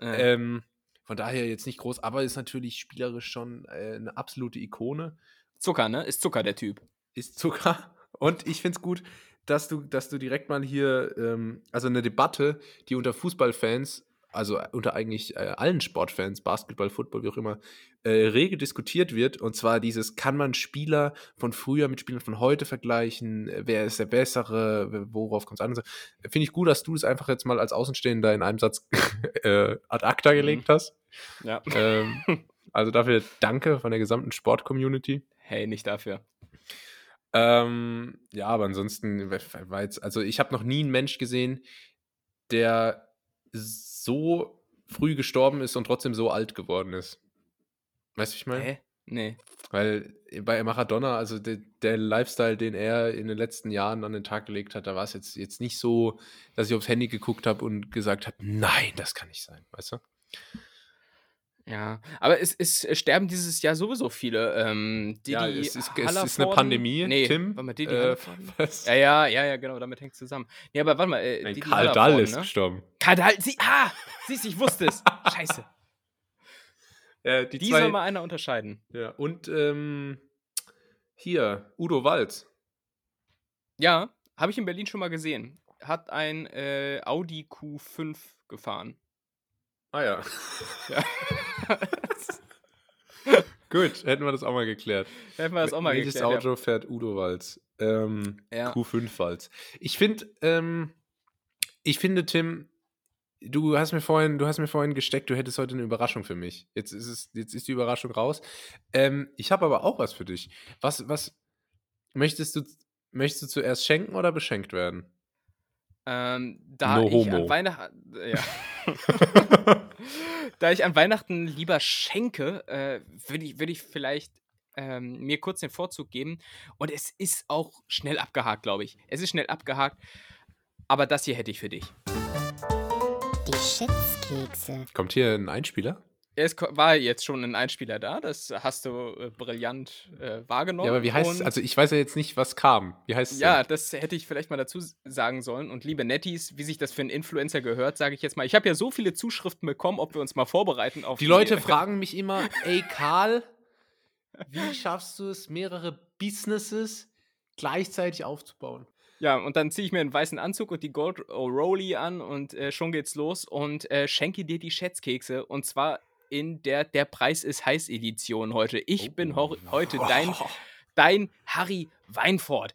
Äh, Ähm, von daher jetzt nicht groß, aber ist natürlich spielerisch schon äh, eine absolute Ikone. Zucker, ne? Ist Zucker der Typ. Ist Zucker. Und ich finde es gut, dass du, dass du direkt mal hier, ähm, also eine Debatte, die unter Fußballfans, also unter eigentlich äh, allen Sportfans, Basketball, Football, wie auch immer, äh, rege diskutiert wird. Und zwar dieses, kann man Spieler von früher mit Spielern von heute vergleichen? Äh, Wer ist der Bessere? Worauf kommt es an? und so. Finde ich gut, dass du das einfach jetzt mal als Außenstehender in einem Satz äh, ad acta gelegt hast. Ja. Ähm, also dafür danke von der gesamten Sport-Community. Hey, nicht dafür. Ähm, ja, aber ansonsten war jetzt, also ich habe noch nie einen Mensch gesehen, der so früh gestorben ist und trotzdem so alt geworden ist. Weißt du, ich meine? Hä? Nee. Weil bei Maradona, also der, der Lifestyle, den er in den letzten Jahren an den Tag gelegt hat, da war es jetzt, jetzt nicht so, dass ich aufs Handy geguckt habe und gesagt habe, nein, das kann nicht sein, weißt du? Ja, aber es, es sterben dieses Jahr sowieso viele. Ähm, die, Ja, es ist- es ist eine Pandemie, nee, Tim. Warte mal, die Äh, was? Ja, ja, ja, ja, genau, damit hängt es zusammen. Ja, aber warte mal, äh, Nein, die Karl Dall ist ne? gestorben. Karl Dall, sie, ah, siehst ich wusste es. Scheiße. Ja, die, Die zwei, soll mal einer unterscheiden. Ja, und ähm, hier, Udo Walz. Ja, habe ich in Berlin schon mal gesehen. Hat ein, äh, Audi Q5 gefahren. Ah ja. Ja. Gut, hätten wir das auch mal geklärt. Hätten wir das auch mal Welches geklärt, ja. Auto fährt Udo Walz? Ähm, Ja. Q5 Walz. Ich finde, ähm, ich finde, Tim, du hast mir vorhin, du hast mir vorhin gesteckt, du hättest heute eine Überraschung für mich. Jetzt ist es, jetzt ist die Überraschung raus. Ähm, ich habe aber auch was für dich. Was, was möchtest du, möchtest du zuerst schenken oder beschenkt werden? Ähm, da No ich homo. an Weihnachten, ja. da ich an Weihnachten lieber schenke, äh, würde ich, würd ich vielleicht ähm, mir kurz den Vorzug geben. Und es ist auch schnell abgehakt, glaube ich. Es ist schnell abgehakt. Aber das hier hätte ich für dich. Die Schätzkekse. Kommt hier ein Einspieler? Es ko- war jetzt schon ein Einspieler da, das hast du äh, brillant äh, wahrgenommen. Ja, aber wie heißt Also ich weiß ja jetzt nicht, was kam. Wie heißt? Ja, denn? das hätte ich vielleicht mal dazu sagen sollen. Und liebe Netties, wie sich das für einen Influencer gehört, sage ich jetzt mal. Ich habe ja so viele Zuschriften bekommen, ob wir uns mal vorbereiten auf Die Leute fragen mich immer, ey Karl, wie schaffst du es, mehrere Businesses gleichzeitig aufzubauen? Ja, und dann ziehe ich mir einen weißen Anzug und die Gold O'Reilly an und äh, schon geht's los und äh, schenke dir die Schätzkekse. Und zwar in der Der Preis ist heiß Edition heute. Ich bin ho heute dein, dein Harry Weinfurt.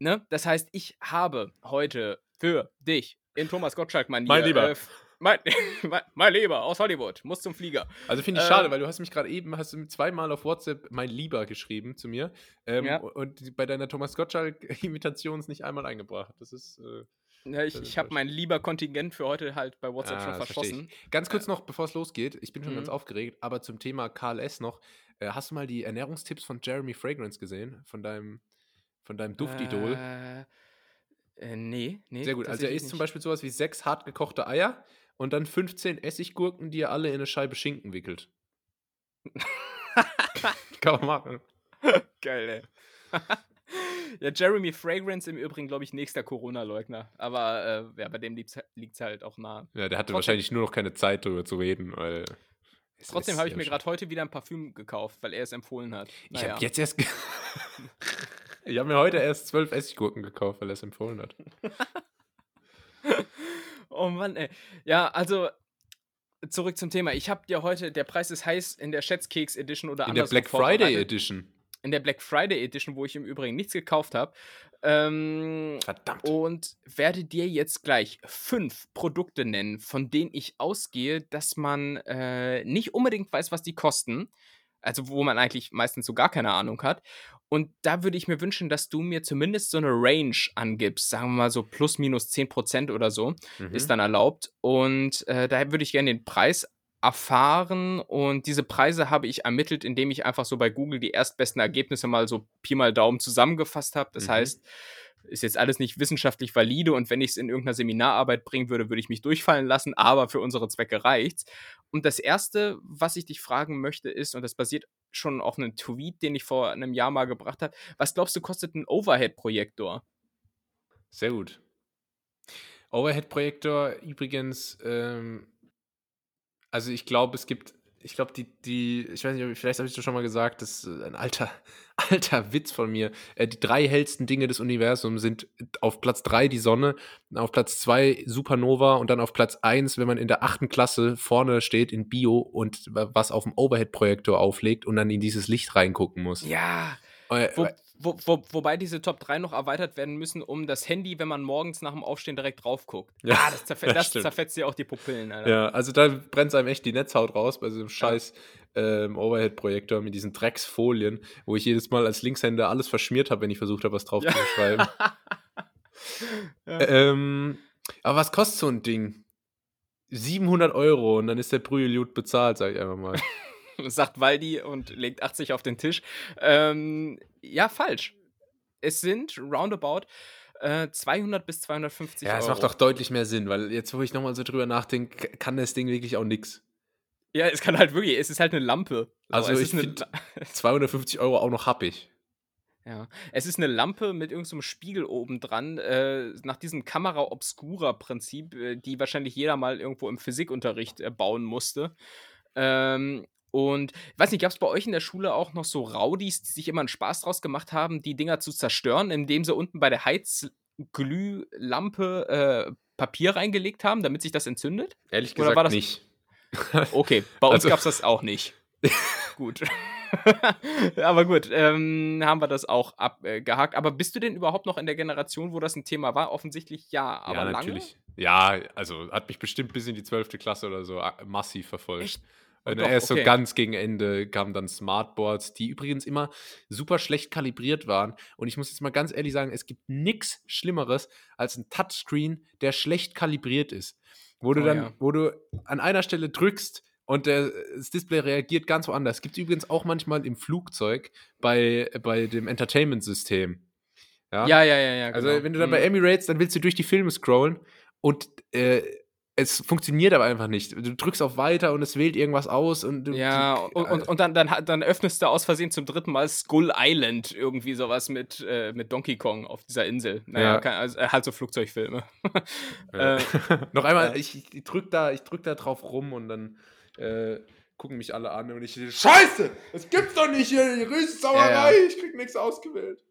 Ne? Das heißt, ich habe heute für dich in Thomas Gottschalk Manier. Mein Lieber. Äh, mein, mein, mein Lieber aus Hollywood, muss zum Flieger. Also finde ich Ähm, schade, weil du hast mich gerade eben, hast du zweimal auf WhatsApp mein Lieber geschrieben zu mir ähm, Ja. und bei deiner Thomas Gottschalk-Imitation ist nicht einmal eingebracht. Das ist äh, Ja, ich Das ist ich habe mein lieber Kontingent für heute halt bei WhatsApp Ah, schon verschossen. ganz kurz noch, bevor es losgeht. Ich bin schon Mhm. ganz aufgeregt, aber zum Thema KLS noch. Äh, hast du mal die Ernährungstipps von Jeremy Fragrance gesehen? Von deinem, von deinem Duftidol? Äh, äh, nee, nee. Sehr gut. Also er isst zum. Beispiel sowas wie sechs hart gekochte Eier und dann 15 Essiggurken, die er alle in eine Scheibe Schinken wickelt. Kann man machen. Geil, ey. ja, Jeremy Fragrance im Übrigen, glaube ich, nächster Corona-Leugner. Aber äh, ja, bei dem liegt es halt auch nah. Ja, der hatte Trotzdem- wahrscheinlich nur noch keine Zeit, darüber zu reden, weil. Trotzdem habe ich mir gerade heute wieder ein Parfüm gekauft, weil er es empfohlen hat. Ich Naja. habe jetzt erst. ich habe mir heute erst zwölf Essiggurken gekauft, weil er es empfohlen hat. Oh Mann, ey. Ja, also zurück zum Thema. Ich habe dir heute, der Preis ist heiß in der Schätzkeks Edition oder In der andersrum Black Friday. Edition. In der Black Friday Edition, wo ich im Übrigen nichts gekauft habe. Ähm, Verdammt. und werde dir jetzt gleich fünf Produkte nennen, von denen ich ausgehe, dass man äh, nicht unbedingt weiß, was die kosten. Also wo man eigentlich meistens so gar keine Ahnung hat. Und da würde ich mir wünschen, dass du mir zumindest so eine Range angibst. Sagen wir mal so plus minus 10% oder so Mhm. ist dann erlaubt. Und äh, daher würde ich gerne den Preis erfahren. Und diese Preise habe ich ermittelt, indem ich einfach so bei Google die erstbesten Ergebnisse mal so Pi mal Daumen zusammengefasst habe. Das Mhm. heißt, ist jetzt alles nicht wissenschaftlich valide und wenn ich es in irgendeiner Seminararbeit bringen würde, würde ich mich durchfallen lassen, aber für unsere Zwecke reicht's. Und das erste, was ich dich fragen möchte, ist, und das basiert schon auf einem Tweet, den ich vor einem Jahr mal gebracht habe, was glaubst du, kostet ein Overhead-Projektor? Sehr gut. Overhead-Projektor übrigens, ähm, also ich glaube, es gibt, ich glaube, die, die, ich weiß nicht, vielleicht habe ich das schon mal gesagt, das ist ein alter, alter Witz von mir. Äh, die drei hellsten Dinge des Universums sind auf Platz drei die Sonne, auf Platz zwei Supernova und dann auf Platz eins, wenn man in der achten Klasse vorne steht in Bio und wa- was auf dem Overhead-Projektor auflegt und dann in dieses Licht reingucken muss. Ja, Äh, Wo, wo, wo, wobei diese Top 3 noch erweitert werden müssen, um das Handy, wenn man morgens nach dem Aufstehen direkt drauf guckt. Ja, ah, das, zerfe das das zerfetzt dir auch die Pupillen, Alter. Ja, also da brennt einem echt die Netzhaut raus bei so einem scheiß ähm, Overhead-Projektor mit diesen Drecksfolien, wo ich jedes Mal als Linkshänder alles verschmiert habe, wenn ich versucht habe, was drauf Ja. zu schreiben. Ja. ähm, aber was kostet so ein Ding? 700 Euro und dann ist der Brüheljud bezahlt, sag ich einfach mal. Sagt Waldi und legt 80 auf den Tisch. Ähm, ja, falsch. Es sind roundabout äh, 200 bis 250 ja, es Euro. macht doch deutlich mehr Sinn, weil jetzt, wo ich nochmal so drüber nachdenke, kann das Ding wirklich auch nix. Ja, es kann halt wirklich, es ist halt eine Lampe. Also es ich ist eine, find- 250 Euro auch noch happig. Ja, es ist eine Lampe mit irgendeinem Spiegel oben dran, äh, nach diesem Kamera-Obscura-Prinzip, äh, die wahrscheinlich jeder mal irgendwo im Physikunterricht äh, bauen musste. Ähm, Und ich weiß nicht, gab es bei euch in der Schule auch noch so Rowdies, die sich immer einen Spaß draus gemacht haben, die Dinger zu zerstören, indem sie unten bei der Heizglühlampe äh, Papier reingelegt haben, damit sich das entzündet? Ehrlich Oder gesagt war das- nicht. Okay, bei uns Also- gab es das auch nicht. gut. Aber gut, ähm, haben wir das auch abgehakt. Aber bist du denn überhaupt noch in der Generation, wo das ein Thema war? Offensichtlich ja, aber ja, lange? natürlich. Ja, also hat mich bestimmt bis in die 12. Klasse oder so a- massiv verfolgt. Echt? Und Oh, doch, erst okay. so ganz gegen Ende kamen dann Smartboards, die übrigens immer super schlecht kalibriert waren. Und ich muss jetzt mal ganz ehrlich sagen, es gibt nichts Schlimmeres als ein Touchscreen, der schlecht kalibriert ist. Wo du Oh, dann, ja. wo du an einer Stelle drückst und der, das Display reagiert ganz woanders. Gibt es übrigens auch manchmal im Flugzeug bei, bei dem Entertainment-System. Ja, ja, ja, ja. Also, genau. wenn du dann Mhm. bei Emirates, dann willst du durch die Filme scrollen und äh, es funktioniert aber einfach nicht. Du drückst auf Weiter und es wählt irgendwas aus und du. Ja, du, und, und, und dann, dann, dann öffnest du aus Versehen zum dritten Mal Skull Island, irgendwie sowas mit, äh, mit Donkey Kong auf dieser Insel. Naja, Ja. kein, also, äh, halt so Flugzeugfilme. äh, äh, noch einmal, ja. ich, ich drück da, ich drück da drauf rum und dann äh, gucken mich alle an und ich Scheiße! Das gibt's doch nicht hier, die Riesensauerei, ich krieg nichts ausgewählt.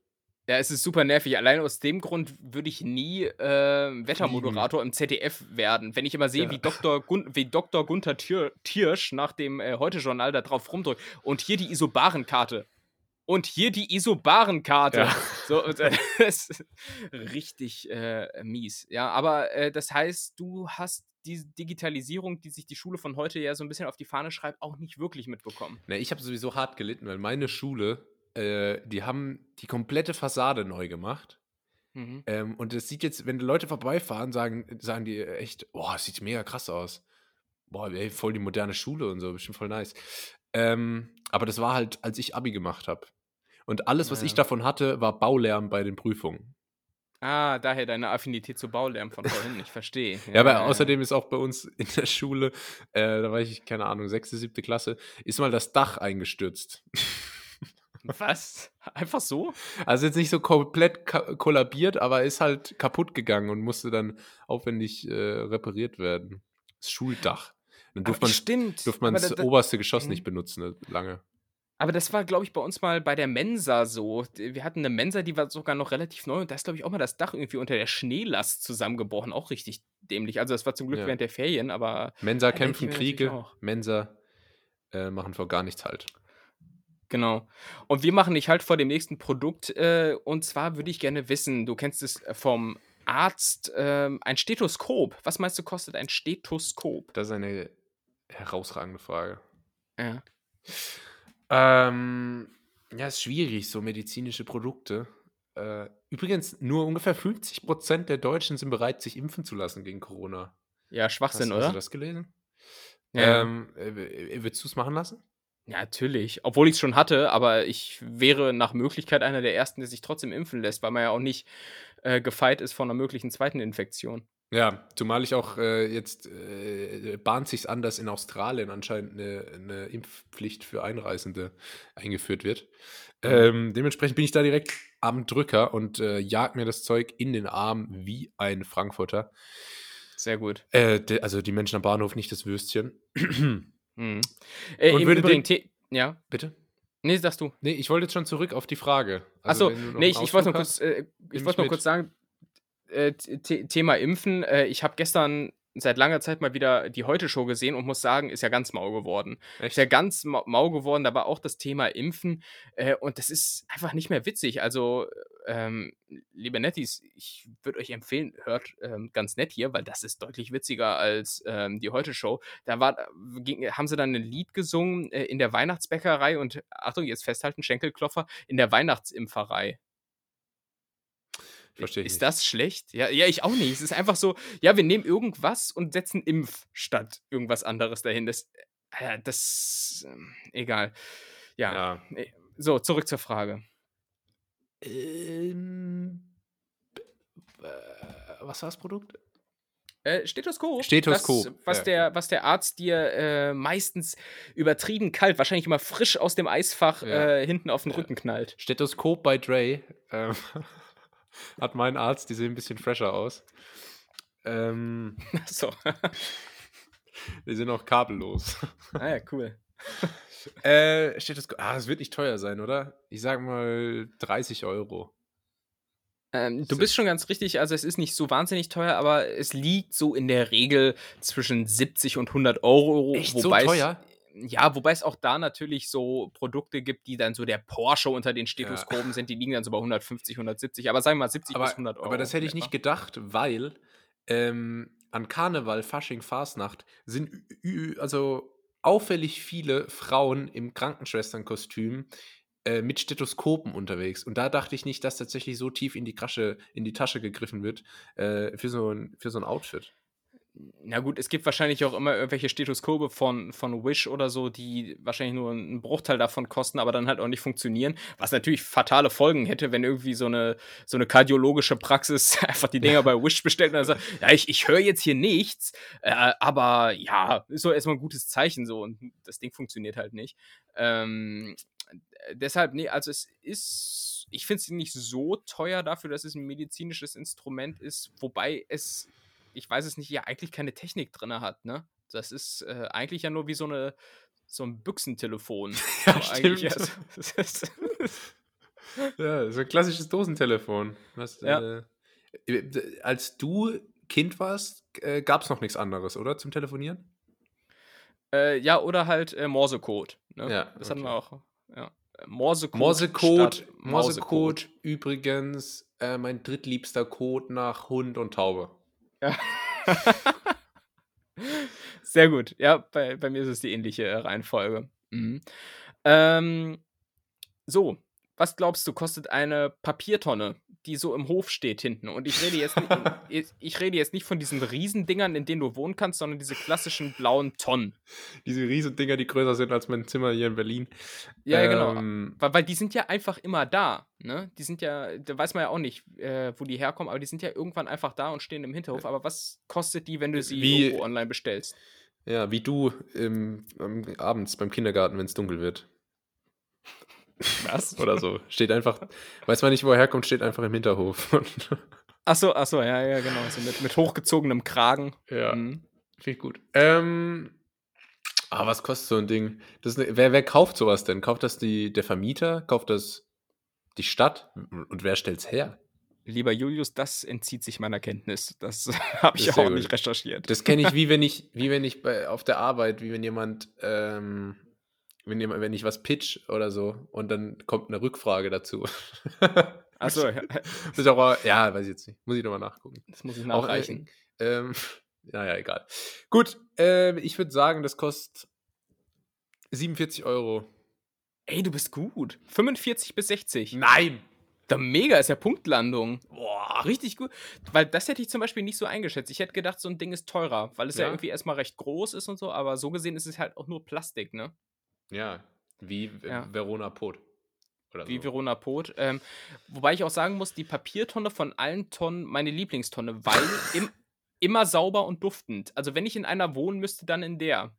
Ja, es ist super nervig. Allein aus dem Grund würde ich nie äh, Wettermoderator im ZDF werden. Wenn ich immer sehe, Ja. wie, Dr. Gun wie Dr. Gunther Tier Tiersch nach dem äh, Heute-Journal da drauf rumdrückt. Und hier die Isobarenkarte. Und hier die Isobarenkarte. Ja. So, äh, das ist richtig äh, mies. Ja, aber äh, das heißt, du hast diese Digitalisierung, die sich die Schule von heute ja so ein bisschen auf die Fahne schreibt, auch nicht wirklich mitbekommen. Ne, ich habe sowieso hart gelitten, weil meine Schule, äh, die haben die komplette Fassade neu gemacht. Mhm. Ähm, und es sieht jetzt, wenn die Leute vorbeifahren, sagen, sagen die echt, boah, es sieht mega krass aus. Boah, ey, voll die moderne Schule und so, bestimmt voll nice. Ähm, aber das war halt, als ich Abi gemacht habe. Und alles, was Ja. ich davon hatte, war Baulärm bei den Prüfungen. Ah, daher deine Affinität zu Baulärm von vorhin. Ich verstehe. Ja, aber außerdem ist auch bei uns in der Schule, äh, da war ich, keine Ahnung, sechste, siebte Klasse, ist mal das Dach eingestürzt. Was? Einfach so? Also jetzt nicht so komplett kollabiert, aber ist halt kaputt gegangen und musste dann aufwendig äh, repariert werden. Das Schuldach. Dann durfte man, stimmt. durfte man das da, da, oberste Geschoss Mhm. nicht benutzen, ne, lange. aber das war, glaube ich, bei uns mal bei der Mensa so. Wir hatten eine Mensa, die war sogar noch relativ neu und da ist, glaube ich, auch mal das Dach irgendwie unter der Schneelast zusammengebrochen. Auch richtig dämlich. Also, das war zum Glück Ja. während der Ferien, aber Mensa kämpfen Kriege. Mensa äh, machen vor gar nichts halt. Genau. Und wir machen nicht halt vor dem nächsten Produkt. Äh, und zwar würde ich gerne wissen, du kennst es vom Arzt, ähm, ein Stethoskop. Was meinst du, kostet ein Stethoskop? Das ist eine herausragende Frage. Ja. Ähm, ja, ist schwierig, so medizinische Produkte. Äh, übrigens, nur ungefähr 50% der Deutschen sind bereit, sich impfen zu lassen gegen Corona. Ja, Schwachsinn, hast, oder? Hast du das gelesen? Ja. Ähm, äh, willst du es machen lassen? Ja, natürlich. Obwohl ich es schon hatte, aber ich wäre nach Möglichkeit einer der ersten, der sich trotzdem impfen lässt, weil man ja auch nicht äh, gefeit ist von einer möglichen zweiten Infektion. Ja, zumal ich auch äh, jetzt äh, bahnt sich's an, dass in Australien anscheinend eine, eine Impfpflicht für Einreisende eingeführt wird. Ähm, dementsprechend bin ich da direkt am Drücker und äh, jag mir das Zeug in den Arm wie ein Frankfurter. Sehr gut. Äh, de, also die Menschen am Bahnhof, nicht das Würstchen. Mhm. Äh, Und würde Übrigen, The- ja. Bitte? Nee, sagst du. Nee, ich wollte jetzt schon zurück auf die Frage. Achso, du noch nee, ich, ich wollte nur kurz, äh, ich wollte nur kurz sagen, äh, The- Thema Impfen. Äh, ich habe gestern seit langer Zeit mal wieder die Heute-Show gesehen und muss sagen, ist ja ganz mau geworden. Echt? Ist ja ganz mau, mau geworden, da war auch das Thema Impfen äh, und das ist einfach nicht mehr witzig. Also, ähm, liebe Nettis, ich würde euch empfehlen, hört ähm, ganz nett hier, weil das ist deutlich witziger als ähm, die Heute-Show. Da war, ging, haben sie dann ein Lied gesungen äh, in der Weihnachtsbäckerei und Achtung, jetzt festhalten, Schenkelklopfer, in der Weihnachtsimpferei. Verstehe ich Ist nicht. das schlecht? Ja, ja, ich auch nicht. Es ist einfach so, ja, wir nehmen irgendwas und setzen Impf statt irgendwas anderes dahin. Das, äh, das, ähm, egal. Ja. Ja. Nee. So, zurück zur Frage. Ähm, äh, was war das Produkt? Äh, Stethoskop. Stethoskop, Das, was, ja. der, was der Arzt dir äh, meistens übertrieben kalt, wahrscheinlich immer frisch aus dem Eisfach Ja. äh, hinten auf den Ja. Rücken knallt. Stethoskop bei Dre. Ähm, hat mein Arzt, die sehen ein bisschen fresher aus. Ähm, so. die sind auch kabellos. ah ja, cool. Äh, Stethoskop. Ah, das wird nicht teuer sein, oder? Ich sag mal 30 Euro. Ähm, du bist schon ganz richtig, also es ist nicht so wahnsinnig teuer, aber es liegt so in der Regel zwischen 70 und 100 Euro. Echt so wobei es- teuer? Ja, wobei es auch da natürlich so Produkte gibt, die dann so der Porsche unter den Stethoskopen sind, die liegen dann so bei 150, 170, aber sagen wir mal 70 bis Aber, 100 Euro. aber das hätte ich nicht gedacht, weil ähm, an Karneval, Fasching, Fastnacht sind also auffällig viele Frauen im Krankenschwesternkostüm äh, mit Stethoskopen unterwegs. Und da dachte ich nicht, dass tatsächlich so tief in die, Krasche, in die Tasche gegriffen wird äh, für, so ein, für so ein Outfit. Na gut, es gibt wahrscheinlich auch immer irgendwelche Stethoskope von, von Wish oder so, die wahrscheinlich nur einen Bruchteil davon kosten, aber dann halt auch nicht funktionieren. Was natürlich fatale Folgen hätte, wenn irgendwie so eine, so eine kardiologische Praxis einfach die Dinger bei Wish bestellt und dann sagt, ja, ich, ich höre jetzt hier nichts, äh, aber ja, ist doch erstmal ein gutes Zeichen so und das Ding funktioniert halt nicht. Ähm, äh, deshalb, nee, also es ist, ich finde es nicht so teuer dafür, dass es ein medizinisches Instrument ist, wobei es, ich weiß es nicht, ja eigentlich keine Technik drin hat, ne? Das ist äh, eigentlich ja nur wie so eine so ein Büchsentelefon. Ja, So eigentlich, stimmt. also, das ist, Ja, so ein klassisches Dosentelefon. Was, Ja. äh, d- als du Kind warst, äh, gab es noch nichts anderes, oder? Zum Telefonieren? äh, ja, oder halt äh, Morsecode. Ne? Ja, das hatten okay. wir auch. Ja. Äh, Morsecode. Morsecode, Morsecode übrigens äh, mein drittliebster Code nach Hund und Taube. Sehr gut. Ja, bei, bei mir ist es die ähnliche äh, Reihenfolge. Mhm. Ähm, so, was glaubst du, kostet eine Papiertonne, die so im Hof steht hinten? Und ich rede jetzt, nicht, ich, ich rede jetzt nicht von diesen Riesendingern, in denen du wohnen kannst, sondern diese klassischen blauen Tonnen. Diese riesen Dinger, die größer sind als mein Zimmer hier in Berlin. Ja, genau. Ähm, Weil, weil die sind ja einfach immer da. Ne? Die sind ja, da weiß man ja auch nicht, äh, wo die herkommen, aber die sind ja irgendwann einfach da und stehen im Hinterhof. Aber was kostet die, wenn du sie Wie- irgendwo online bestellst? Ja, wie du ähm, abends beim Kindergarten, wenn es dunkel wird. Was? Oder so. Steht einfach, weiß man nicht, wo er herkommt, steht einfach im Hinterhof. Achso, achso, ja, ja, genau. So mit, mit hochgezogenem Kragen. ja, Mhm. finde ich gut. Ähm, ah, was kostet so ein Ding? Das eine, wer, wer kauft sowas denn? Kauft das die, der Vermieter? Kauft das die Stadt? Und wer stellt's her? Lieber Julius, das entzieht sich meiner Kenntnis. Das habe ich Das auch gut. nicht recherchiert. Das kenne ich, wie wenn ich, wie wenn ich bei, auf der Arbeit, wie wenn jemand, ähm, wenn, jemand, wenn ich was pitch oder so und dann kommt eine Rückfrage dazu. Achso, ja, Das aber, ja, weiß ich jetzt nicht. Muss ich nochmal nachgucken. das muss ich Auch, nachreichen. äh, ähm, naja, egal. Gut, ähm, ich würde sagen, das kostet 47 Euro. Ey, du bist gut. 45 bis 60. Nein! Da mega ist ja Punktlandung. Boah, richtig gut. Weil das hätte ich zum Beispiel nicht so eingeschätzt. Ich hätte gedacht, so ein Ding ist teurer, weil es ja, Ja. irgendwie erstmal recht groß ist und so, aber so gesehen ist es halt auch nur Plastik, ne? Ja, wie Ja. Verona Pot. Oder Wie so. Verona Pot. Ähm, wobei ich auch sagen muss, die Papiertonne von allen Tonnen meine Lieblingstonne, weil im, immer sauber und duftend. Also wenn ich in einer wohnen müsste, dann in der.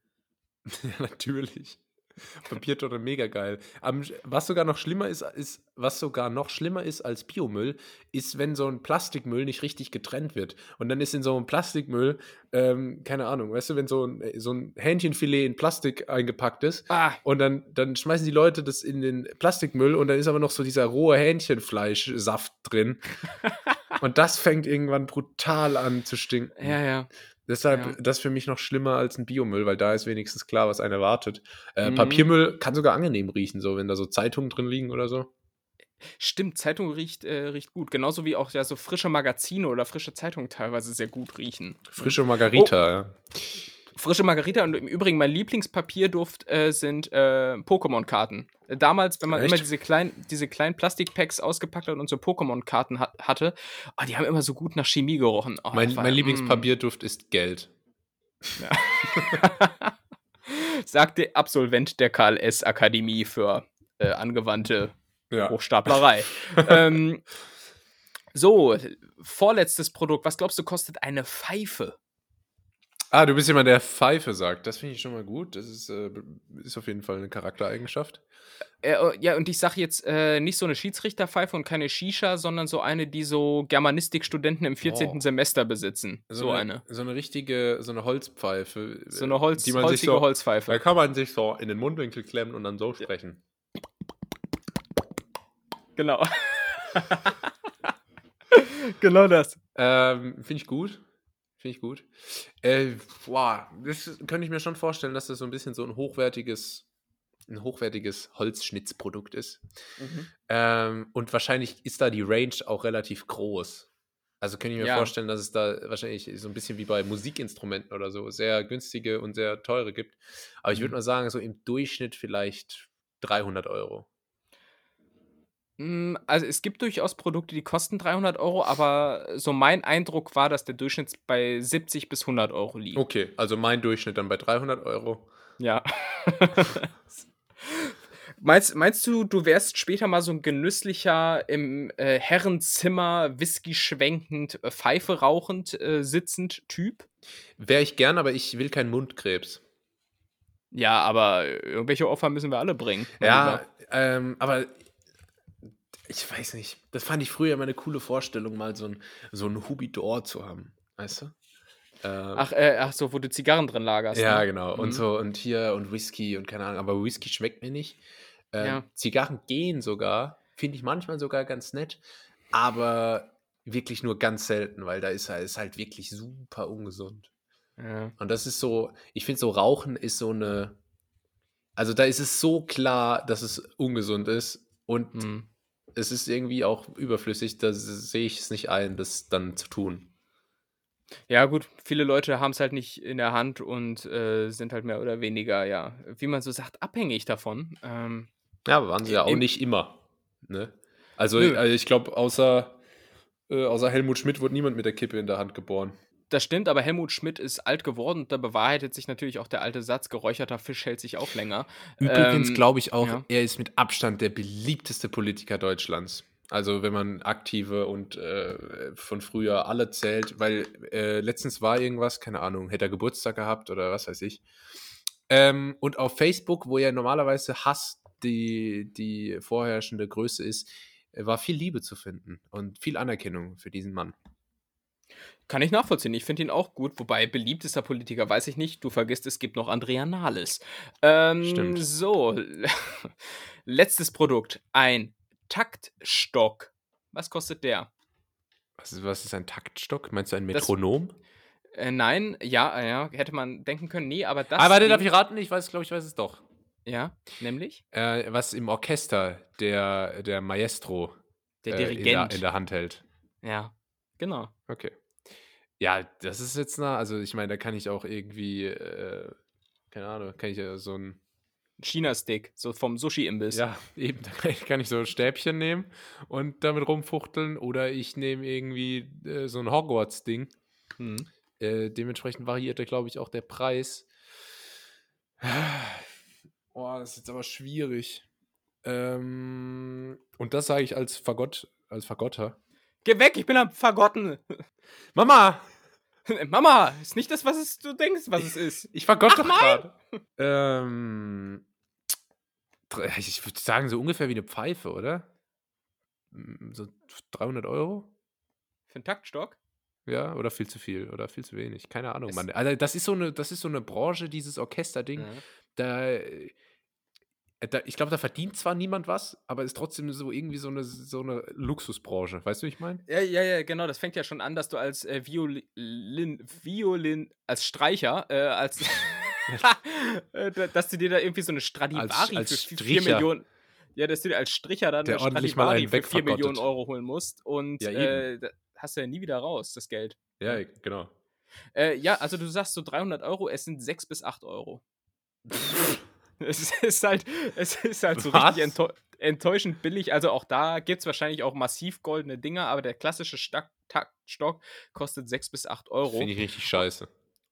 Ja, natürlich. Papiertonne, mega geil. Am, was sogar noch schlimmer ist, ist, was sogar noch schlimmer ist als Biomüll, ist, wenn so ein Plastikmüll nicht richtig getrennt wird. Und dann ist in so einem Plastikmüll, ähm, keine Ahnung, weißt du, wenn so ein, so ein Hähnchenfilet in Plastik eingepackt ist, Ah, und dann, dann schmeißen die Leute das in den Plastikmüll und dann ist aber noch so dieser rohe Hähnchenfleischsaft drin. und das fängt irgendwann brutal an zu stinken. ja, ja. Deshalb, Ja. das ist für mich noch schlimmer als ein Biomüll, weil da ist wenigstens klar, was einen erwartet. Äh, Mhm. Papiermüll kann sogar angenehm riechen, so wenn da so Zeitungen drin liegen oder so. Stimmt, Zeitung riecht, äh, riecht gut. Genauso wie auch ja, so frische Magazine oder frische Zeitungen teilweise sehr gut riechen. Frische Margarita, ja. Frische Margarita und im Übrigen mein Lieblingspapierduft äh, sind äh, Pokémon-Karten. Damals, wenn man Echt? immer diese kleinen, diese kleinen Plastikpacks ausgepackt hat und so Pokémon-Karten hat, hatte, oh, die haben immer so gut nach Chemie gerochen. Oh, Mein, mein. Lieblingspapierduft ist Geld. Sagte Absolvent der KLS-Akademie für äh, angewandte Ja. Hochstaplerei. ähm, so, vorletztes Produkt. Was glaubst du, kostet eine Pfeife? Ah, du bist jemand, der Pfeife sagt. Das finde ich schon mal gut. Das ist, äh, ist auf jeden Fall eine Charaktereigenschaft. Äh, oh, ja, und ich sage jetzt äh, nicht so eine Schiedsrichterpfeife und keine Shisha, sondern so eine, die so Germanistikstudenten im 14. Oh. Semester besitzen. So, eine. So eine richtige, so eine Holzpfeife. So eine Holz, die man sich holzige so, Holzpfeife. Da kann man sich so in den Mundwinkel klemmen und dann so sprechen. Genau. genau das. Ähm, Finde ich gut. Finde ich gut. Äh, boah, das könnte ich mir schon vorstellen, dass das so ein bisschen so ein hochwertiges, ein hochwertiges Holzschnitzprodukt ist. Mhm. Ähm, und wahrscheinlich ist da die Range auch relativ groß. Also könnte ich mir Ja. vorstellen, dass es da wahrscheinlich so ein bisschen wie bei Musikinstrumenten oder so sehr günstige und sehr teure gibt. Aber ich würde Mhm. mal sagen, so im Durchschnitt vielleicht 300 Euro. Mm, Also es gibt durchaus Produkte, die kosten 300 Euro, aber so mein Eindruck war, dass der Durchschnitt bei 70 bis 100 Euro liegt. Okay, also mein Durchschnitt dann bei 300 Euro. Ja. meinst, meinst du, du wärst später mal so ein genüsslicher im äh, Herrenzimmer, Whisky schwenkend, äh, Pfeife rauchend, äh, sitzend Typ? Wäre ich gern, aber ich will keinen Mundkrebs. Ja, aber irgendwelche Opfer müssen wir alle bringen. mein Ja, ähm, aber ich weiß nicht. Das fand ich früher immer eine coole Vorstellung, mal so ein, so ein Humidor zu haben. Weißt du? Ähm, Ach, äh, ach so, wo du Zigarren drin lagerst. ja, ne? genau. Und Mhm. so, und hier und Whisky und keine Ahnung, aber Whisky schmeckt mir nicht. Ähm, Ja. Zigarren gehen sogar, finde ich manchmal sogar ganz nett, aber wirklich nur ganz selten, weil da ist, halt- ist halt wirklich super ungesund. Ja. Und das ist so, ich finde so Rauchen ist so eine, also da ist es so klar, dass es ungesund ist und Mhm. Es ist irgendwie auch überflüssig, da sehe ich es nicht ein, das dann zu tun. Ja, gut, viele Leute haben es halt nicht in der Hand und äh, sind halt mehr oder weniger, ja, wie man so sagt, abhängig davon. Ähm, Ja, aber waren sie ja auch nicht immer. Ne? Also, Nö. also ich glaube, außer, äh, außer Helmut Schmidt wurde niemand mit der Kippe in der Hand geboren. Das stimmt, aber Helmut Schmidt ist alt geworden und da bewahrheitet sich natürlich auch der alte Satz, geräucherter Fisch hält sich auch länger. Übrigens Ähm, glaube ich auch, ja. er ist mit Abstand der beliebteste Politiker Deutschlands. Also wenn man aktive und äh, von früher alle zählt, weil äh, letztens war irgendwas, keine Ahnung, hätte er Geburtstag gehabt oder was weiß ich. Ähm, und auf Facebook, wo ja normalerweise Hass die, die vorherrschende Größe ist, äh, war viel Liebe zu finden und viel Anerkennung für diesen Mann. Kann ich nachvollziehen. Ich finde ihn auch gut. Wobei beliebtester Politiker weiß ich nicht. Du vergisst, es gibt noch Andrea Nahles. Ähm, Stimmt. So, letztes Produkt. Ein Taktstock. Was kostet der? Was ist, was ist ein Taktstock? Meinst du ein Das- Metronom? Äh, nein, ja, ja, hätte man denken können. Nee, aber das. ah, warte, darf ich raten? Ich weiß, glaube ich, weiß es doch. Ja, nämlich Äh, was im Orchester der, der Maestro der äh, in, Dirigent. der, in der Hand hält. ja, genau. Okay. Ja, das ist jetzt nah. Also ich meine, da kann ich auch irgendwie, äh, keine Ahnung, kann ich ja so ein, China-Stick, so vom Sushi-Imbiss. ja, eben, da kann ich, kann ich so ein Stäbchen nehmen und damit rumfuchteln oder ich nehme irgendwie äh, so ein Hogwarts-Ding. Mhm. Äh, dementsprechend variiert da, glaube ich, auch der Preis. Oh, das ist jetzt aber schwierig. Ähm, und das sage ich als Fagott, als Fagotter. Geh weg, ich bin am Vergotten. Mama! Mama, ist nicht das, was es, du denkst, was es ist. Ich Ach, doch gerade. Ähm, ich würde sagen, so ungefähr wie eine Pfeife, oder? Mm, So 300 Euro? Für einen Taktstock? Ja, oder viel zu viel oder viel zu wenig. Keine Ahnung, Es- Mann. Also das ist so eine, das ist so eine Branche, dieses Orchesterding. Äh, da, ich glaube, da verdient zwar niemand was, aber ist trotzdem so irgendwie so eine, so eine Luxusbranche. Weißt du, wie ich meine? Ja, ja, ja, genau. Das fängt ja schon an, dass du als äh, Violin, Violin, als Streicher, äh, als, äh, da- dass du dir da irgendwie so eine Stradivari als für 4 Stricher. Millionen, ja, dass du dir als Stricher dann Der eine ordentlich mal Stradivari für 4 wegvergottet. Millionen Euro holen musst und Ja, äh, hast du ja nie wieder raus, das Geld. Ja, genau. Äh, ja, also du sagst so 300 Euro, es sind 6 bis 8 Euro. es ist halt, es ist halt so Was? richtig enttäu enttäuschend billig. Also auch da gibt es wahrscheinlich auch massiv goldene Dinger, aber der klassische Taktstock kostet 6 bis 8 Euro. Finde ich richtig scheiße.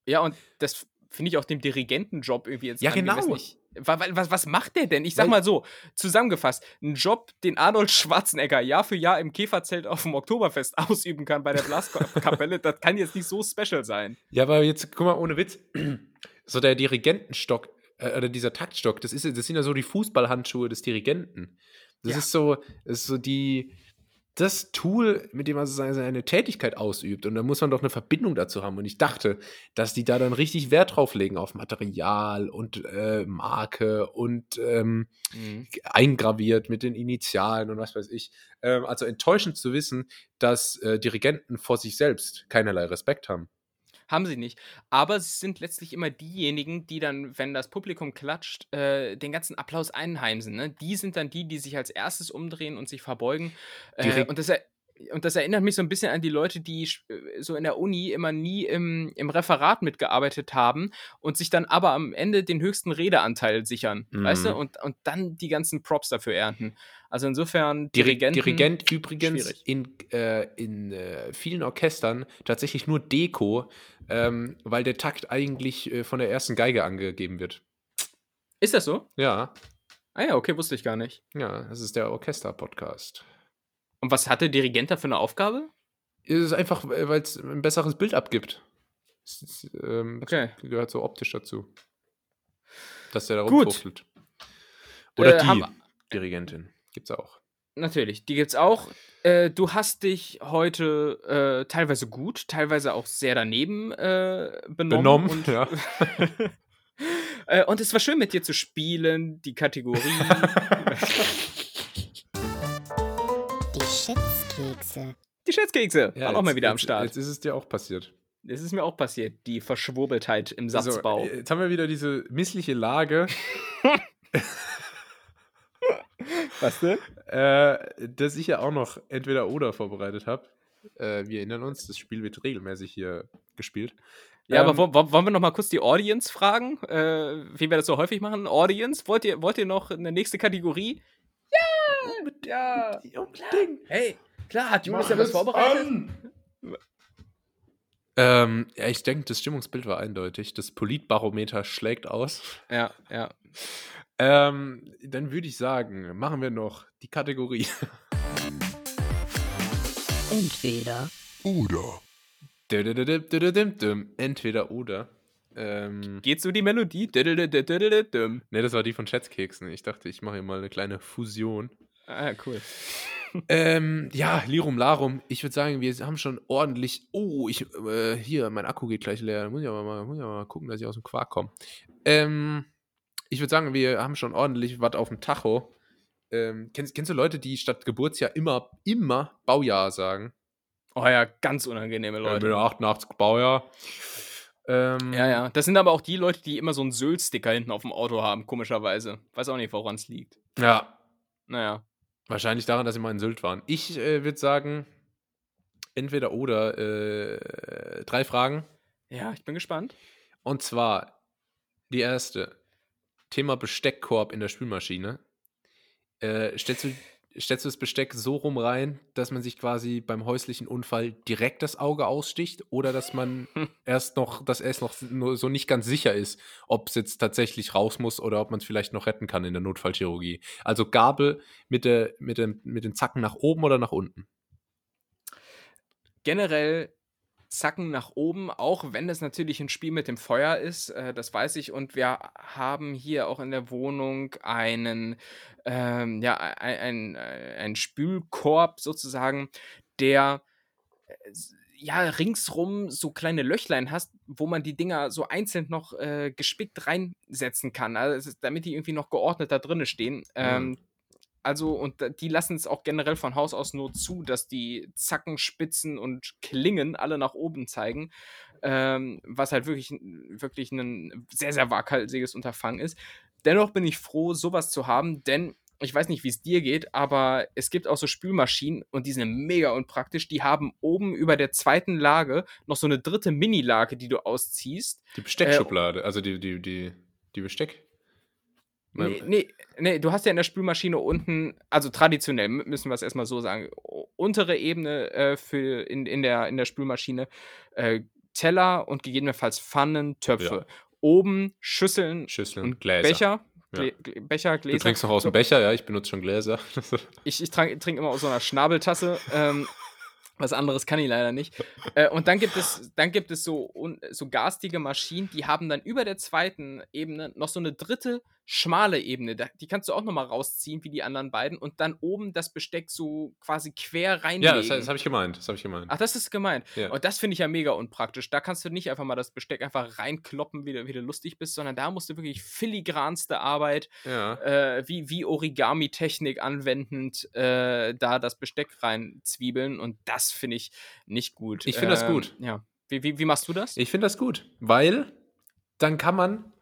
Ja, und das finde ich auch dem Dirigentenjob irgendwie jetzt Ja, genau. Ich, wa- wa- was, was macht der denn? Ich sag Weil- mal so, zusammengefasst, ein Job, den Arnold Schwarzenegger Jahr für Jahr im Käferzelt auf dem Oktoberfest ausüben kann bei der Blaskapelle, das kann jetzt nicht so special sein. Ja, aber jetzt, guck mal, ohne Witz. So der Dirigentenstock, äh, oder dieser Taktstock, das, ist, das sind ja so die Fußballhandschuhe des Dirigenten. Das Ja. ist so, das ist so die, das Tool, mit dem man seine, Tätigkeit ausübt. Und da muss man doch eine Verbindung dazu haben. Und ich dachte, dass die da dann richtig Wert drauf legen auf Material und äh, Marke und ähm, eingraviert mit den Initialen und was weiß ich. Ähm, also enttäuschend zu wissen, dass äh, Dirigenten vor sich selbst keinerlei Respekt haben. Haben sie nicht. Aber sie sind letztlich immer diejenigen, die dann, wenn das Publikum klatscht, äh, den ganzen Applaus einheimsen. Ne? Die sind dann die, die sich als erstes umdrehen und sich verbeugen. Äh, und, das und das erinnert mich so ein bisschen an die Leute, die äh, so in der Uni immer nie im, im Referat mitgearbeitet haben und sich dann aber am Ende den höchsten Redeanteil sichern. Weißt du? Mhm. Und, und dann die ganzen Props dafür ernten. Also insofern, Diri Dirigenten, Dirigent übrigens schwierig. in, äh, in äh, vielen Orchestern tatsächlich nur Deko, ähm, weil der Takt eigentlich äh, von der ersten Geige angegeben wird. Ist das so? Ja, Ah ja, okay, wusste ich gar nicht. ja, das ist der Orchester-Podcast. Und was hat der Dirigent da für eine Aufgabe? Es ist einfach, äh, weil es ein besseres Bild abgibt. Es ist, ähm, Okay. gehört so optisch dazu. Dass der da rumfuchtelt. Oder Äh, die haben- Dirigentin. Gibt's auch. Natürlich, die gibt's auch. Äh, du hast dich heute äh, teilweise gut, teilweise auch sehr daneben äh, benommen. Benommen, und, ja. äh, und es war schön mit dir zu spielen, die Kategorie. Die Schätzkekse. die Schätzkekse Ja, waren auch mal jetzt- wieder am jetzt- Start. Jetzt ist es dir auch passiert. Das ist mir auch passiert, die Verschwurbeltheit im Satzbau. So, äh, jetzt haben wir wieder diese missliche Lage, Was denn? äh, dass ich ja auch noch entweder oder vorbereitet habe. Äh, wir erinnern uns, das Spiel wird regelmäßig hier gespielt. Ja, Ähm, aber wo, wo, wollen wir noch mal kurz die Audience fragen, äh, wie wir das so häufig machen? Audience, wollt ihr, wollt ihr noch eine nächste Kategorie? Ja! Ja! Unbedingt. Hey, klar, hat Julius ja was vorbereitet? Ähm, ja, ich denke, das Stimmungsbild war eindeutig. Das Politbarometer schlägt aus. Ja, ja. Ähm, dann würde ich sagen, machen wir noch die Kategorie. Entweder Oder. Entweder oder. Ähm, Geht so die Melodie? Ne, das war die von Schätzkeksen. Ich dachte, ich mache hier mal eine kleine Fusion. Ah, cool. Ähm, ja, Lirum Larum. Ich würde sagen, wir haben schon ordentlich. Oh, ich, äh, hier, mein Akku geht gleich leer. Da muss ich aber mal, muss ich mal gucken, dass ich aus dem Quark komme. Ähm, ich würde sagen, wir haben schon ordentlich was auf dem Tacho. Ähm, kennst, kennst du Leute, die statt Geburtsjahr immer, immer Baujahr sagen? Oh ja, ganz unangenehme Äh, Leute. mit 88 Baujahr. Ähm, Ja, ja. Das sind aber auch die Leute, die immer so einen Sylt-Sticker hinten auf dem Auto haben, komischerweise. Weiß auch nicht, woran es liegt. Ja, Naja. Wahrscheinlich daran, dass sie mal in Sylt waren. Ich äh, würde sagen, entweder oder äh, drei Fragen. Ja, ich bin gespannt. Und zwar die erste. Thema Besteckkorb in der Spülmaschine. Äh, stellst, du, stellst du das Besteck so rum rein, dass man sich quasi beim häuslichen Unfall direkt das Auge aussticht oder dass man erst noch, dass erst noch nur so nicht ganz sicher ist, ob es jetzt tatsächlich raus muss oder ob man es vielleicht noch retten kann in der Notfallchirurgie. Also Gabel mit, der, mit, dem, mit den Zacken nach oben oder nach unten. generell Zacken nach oben, auch wenn das natürlich ein Spiel mit dem Feuer ist, äh, das weiß ich. Und wir haben hier auch in der Wohnung einen, ähm, ja, ein, ein, ein Spülkorb sozusagen, der äh, ja ringsrum so kleine Löchlein hast, wo man die Dinger so einzeln noch äh, gespickt reinsetzen kann, also es damit die irgendwie noch geordnet da drinne stehen. Ähm, also, und die lassen es auch generell von Haus aus nur zu, dass die Zacken, Spitzen und Klingen alle nach oben zeigen. Ähm, was halt wirklich, wirklich ein sehr, sehr waghalsiges Unterfangen ist. Dennoch bin ich froh, sowas zu haben, denn ich weiß nicht, wie es dir geht, aber es gibt auch so Spülmaschinen und die sind mega unpraktisch. Die haben oben über der zweiten Lage noch so eine dritte Mini-Lage, die du ausziehst. Die Besteckschublade, also die, die, die, die Besteck. Nee, nee, nee, du hast ja in der Spülmaschine unten, also traditionell müssen wir es erstmal so sagen, untere Ebene äh, für in, in, der, in der Spülmaschine äh, Teller und gegebenenfalls Pfannen, Töpfe. oben Schüsseln, Schüsseln, und Gläser. Becher. Ja. Glä Becher, Gläser. Du trinkst noch aus So, dem Becher, ja, ich benutze schon Gläser. Ich, ich trinke trink immer aus so einer Schnabeltasse. Ähm, was anderes kann ich leider nicht. Äh, und dann gibt es, dann gibt es so, un, so garstige Maschinen, die haben dann über der zweiten Ebene noch so eine dritte schmale Ebene. Die kannst du auch nochmal rausziehen, wie die anderen beiden, und dann oben das Besteck so quasi quer reinlegen. ja, das, das habe ich gemeint. Das habe ich gemeint. Ach, das ist gemeint. Ja. Und das finde ich ja mega unpraktisch. Da kannst du nicht einfach mal das Besteck einfach reinkloppen, wie du, wie du lustig bist, sondern da musst du wirklich filigranste Arbeit, Ja. äh, wie, wie Origami-Technik anwendend, äh, da das Besteck reinzwiebeln. Und das finde ich nicht gut. Ich finde das Ähm, gut. Ja. Wie, wie, wie machst du das? Ich finde das gut, weil dann kann man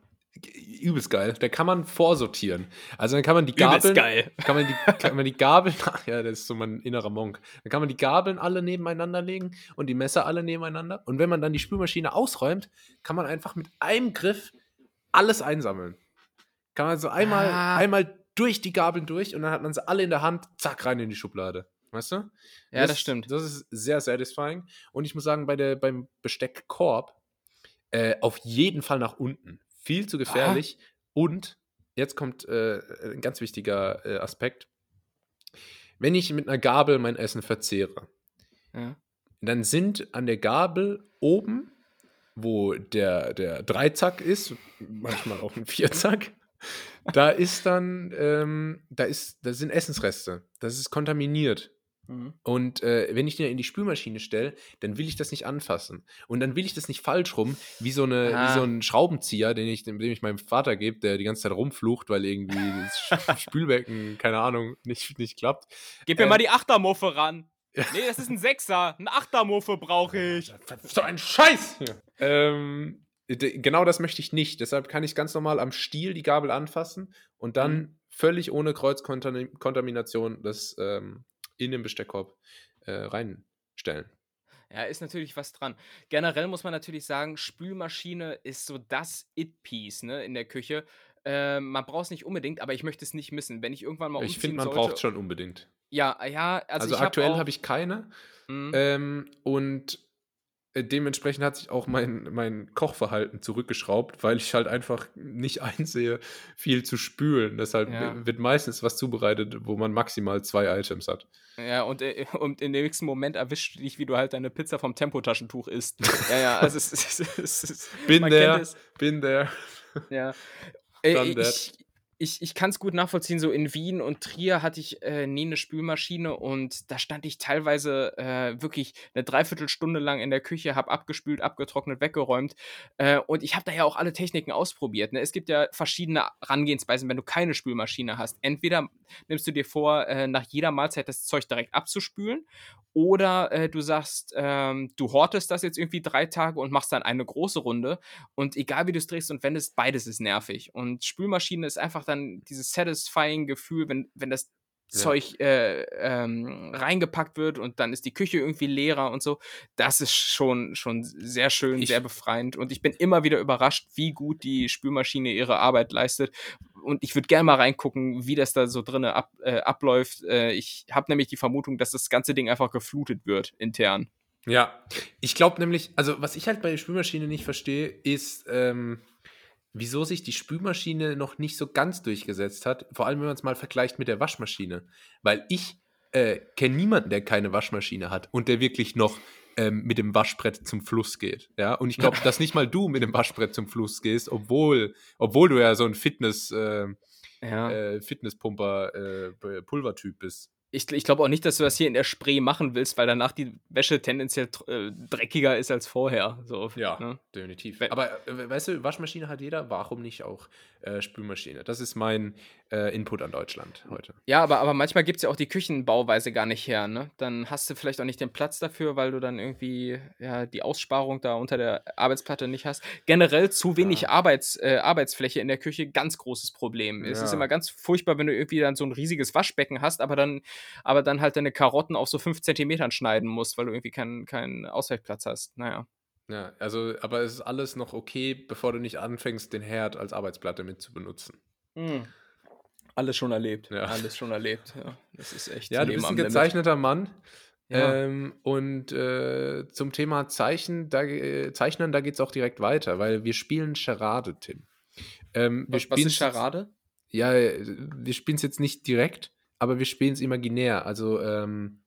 übelst geil, da kann man vorsortieren. Also dann kann man die Gabeln, geil. kann man die, kann man die Gabeln, ja, das ist so mein innerer Monk. Dann kann man die Gabeln alle nebeneinander legen und die Messer alle nebeneinander. Und wenn man dann die Spülmaschine ausräumt, kann man einfach mit einem Griff alles einsammeln. Kann man so einmal, Ah. einmal durch die Gabeln durch und dann hat man sie alle in der Hand, zack, rein in die Schublade. Weißt du? Ja, das stimmt. Das ist sehr satisfying. Und ich muss sagen, bei der, beim Besteckkorb äh, auf jeden Fall nach unten. Viel zu gefährlich. Und jetzt kommt äh, ein ganz wichtiger äh, Aspekt. Wenn ich mit einer Gabel mein Essen verzehre, Ja. dann sind an der Gabel oben, wo der, der Dreizack ist, manchmal auch ein Vierzack, da ist dann, ähm, da ist, da sind Essensreste. Das ist kontaminiert. Mhm. Und äh, wenn ich den in die Spülmaschine stelle, dann will ich das nicht anfassen. Und dann will ich das nicht falsch rum, wie so, eine, wie Ah. so ein Schraubenzieher, den ich, dem ich meinem Vater gebe, der die ganze Zeit rumflucht, weil irgendwie das Spülbecken, keine Ahnung, nicht, nicht klappt. Gib mir Ähm, mal die Achtermuffe ran. Nee, das ist ein Sechser. Ein Achtermuffe brauche ich. So ein Scheiß! Ähm, genau das möchte ich nicht. Deshalb kann ich ganz normal am Stiel die Gabel anfassen und dann Mhm. völlig ohne Kreuzkontamination das ähm, in den Besteckkorb äh, reinstellen. Ja, ist natürlich was dran. Generell muss man natürlich sagen, Spülmaschine ist so das It-Piece ne, in der Küche. Ähm, man braucht es nicht unbedingt, aber ich möchte es nicht missen. Wenn ich irgendwann mal ich finde, man braucht es schon unbedingt. Ja, ja, also, Also, hab aktuell habe ich keine. Mhm. Ähm, und äh, dementsprechend hat sich auch mein, mein Kochverhalten zurückgeschraubt, weil ich halt einfach nicht einsehe, viel zu spülen. Deshalb Ja. wird meistens was zubereitet, wo man maximal zwei Items hat. Ja, und, äh, und im nächsten Moment erwischt dich, wie du halt deine Pizza vom Tempotaschentuch isst. ja, ja, also es, es Bin there, bin there. Ja. Äh, ich. Ich, ich kann es gut nachvollziehen. So in Wien und Trier hatte ich äh, nie eine Spülmaschine und da stand ich teilweise äh, wirklich eine Dreiviertelstunde lang in der Küche, habe abgespült, abgetrocknet, weggeräumt. Äh, und ich habe da ja auch alle Techniken ausprobiert. Ne? Es gibt ja verschiedene Herangehensweisen, wenn du keine Spülmaschine hast. Entweder nimmst du dir vor, äh, nach jeder Mahlzeit das Zeug direkt abzuspülen oder äh, du sagst, ähm, du hortest das jetzt irgendwie drei Tage und machst dann eine große Runde. Und egal wie du es drehst und wendest, beides ist nervig. Und Spülmaschine ist einfach dann dieses satisfying Gefühl, wenn, wenn das Ja. Zeug äh, ähm, reingepackt wird und dann ist die Küche irgendwie leerer und so. Das ist schon, schon sehr schön, Ich- sehr befreiend. Und ich bin immer wieder überrascht, wie gut die Spülmaschine ihre Arbeit leistet. Und ich würde gerne mal reingucken, wie das da so drin ab, äh, abläuft. Äh, ich habe nämlich die Vermutung, dass das ganze Ding einfach geflutet wird intern. Ja, ich glaube nämlich, also was ich halt bei der Spülmaschine nicht verstehe, ist, ähm, wieso sich die Spülmaschine noch nicht so ganz durchgesetzt hat. Vor allem, wenn man es mal vergleicht mit der Waschmaschine. Weil ich äh, kenne niemanden, der keine Waschmaschine hat und der wirklich noch ähm, mit dem Waschbrett zum Fluss geht. Ja, und ich glaube, dass nicht mal du mit dem Waschbrett zum Fluss gehst, obwohl, obwohl du ja so ein Fitness, äh, Ja. äh, Fitnesspumper, äh, Pulvertyp bist. Ich, ich glaube auch nicht, dass du das hier in der Spree machen willst, weil danach die Wäsche tendenziell äh, dreckiger ist als vorher. So, ne? definitiv. We- Aber äh, weißt du, Waschmaschine hat jeder, warum nicht auch äh, Spülmaschine? Das ist mein äh, Input an Deutschland heute. Ja, aber, aber manchmal gibt es ja auch die Küchenbauweise gar nicht her. Ne? Dann hast du vielleicht auch nicht den Platz dafür, weil du dann irgendwie ja, die Aussparung da unter der Arbeitsplatte nicht hast. Generell zu wenig Ja. Arbeits, äh, Arbeitsfläche in der Küche, ganz großes Problem. Es ist Ja. immer ganz furchtbar, wenn du irgendwie dann so ein riesiges Waschbecken hast, aber dann, aber dann halt deine Karotten auf so fünf Zentimetern schneiden musst, weil du irgendwie keinen keinen Ausweichplatz hast. Naja. Ja, also, aber es ist alles noch okay, bevor du nicht anfängst, den Herd als Arbeitsplatte mit zu benutzen. Alles schon erlebt. Ja. Alles schon erlebt. Ja, das ist echt. Ja, du bist ein Limit. gezeichneter Mann. Ja. Ähm, und äh, zum Thema Zeichen, da, äh, Zeichnen, da geht es auch direkt weiter, weil wir spielen Charade, Tim. Ähm, wir Was, was spielen's ist Charade? Ja, äh, wir spielen es jetzt nicht direkt, aber wir spielen es imaginär. Also ähm,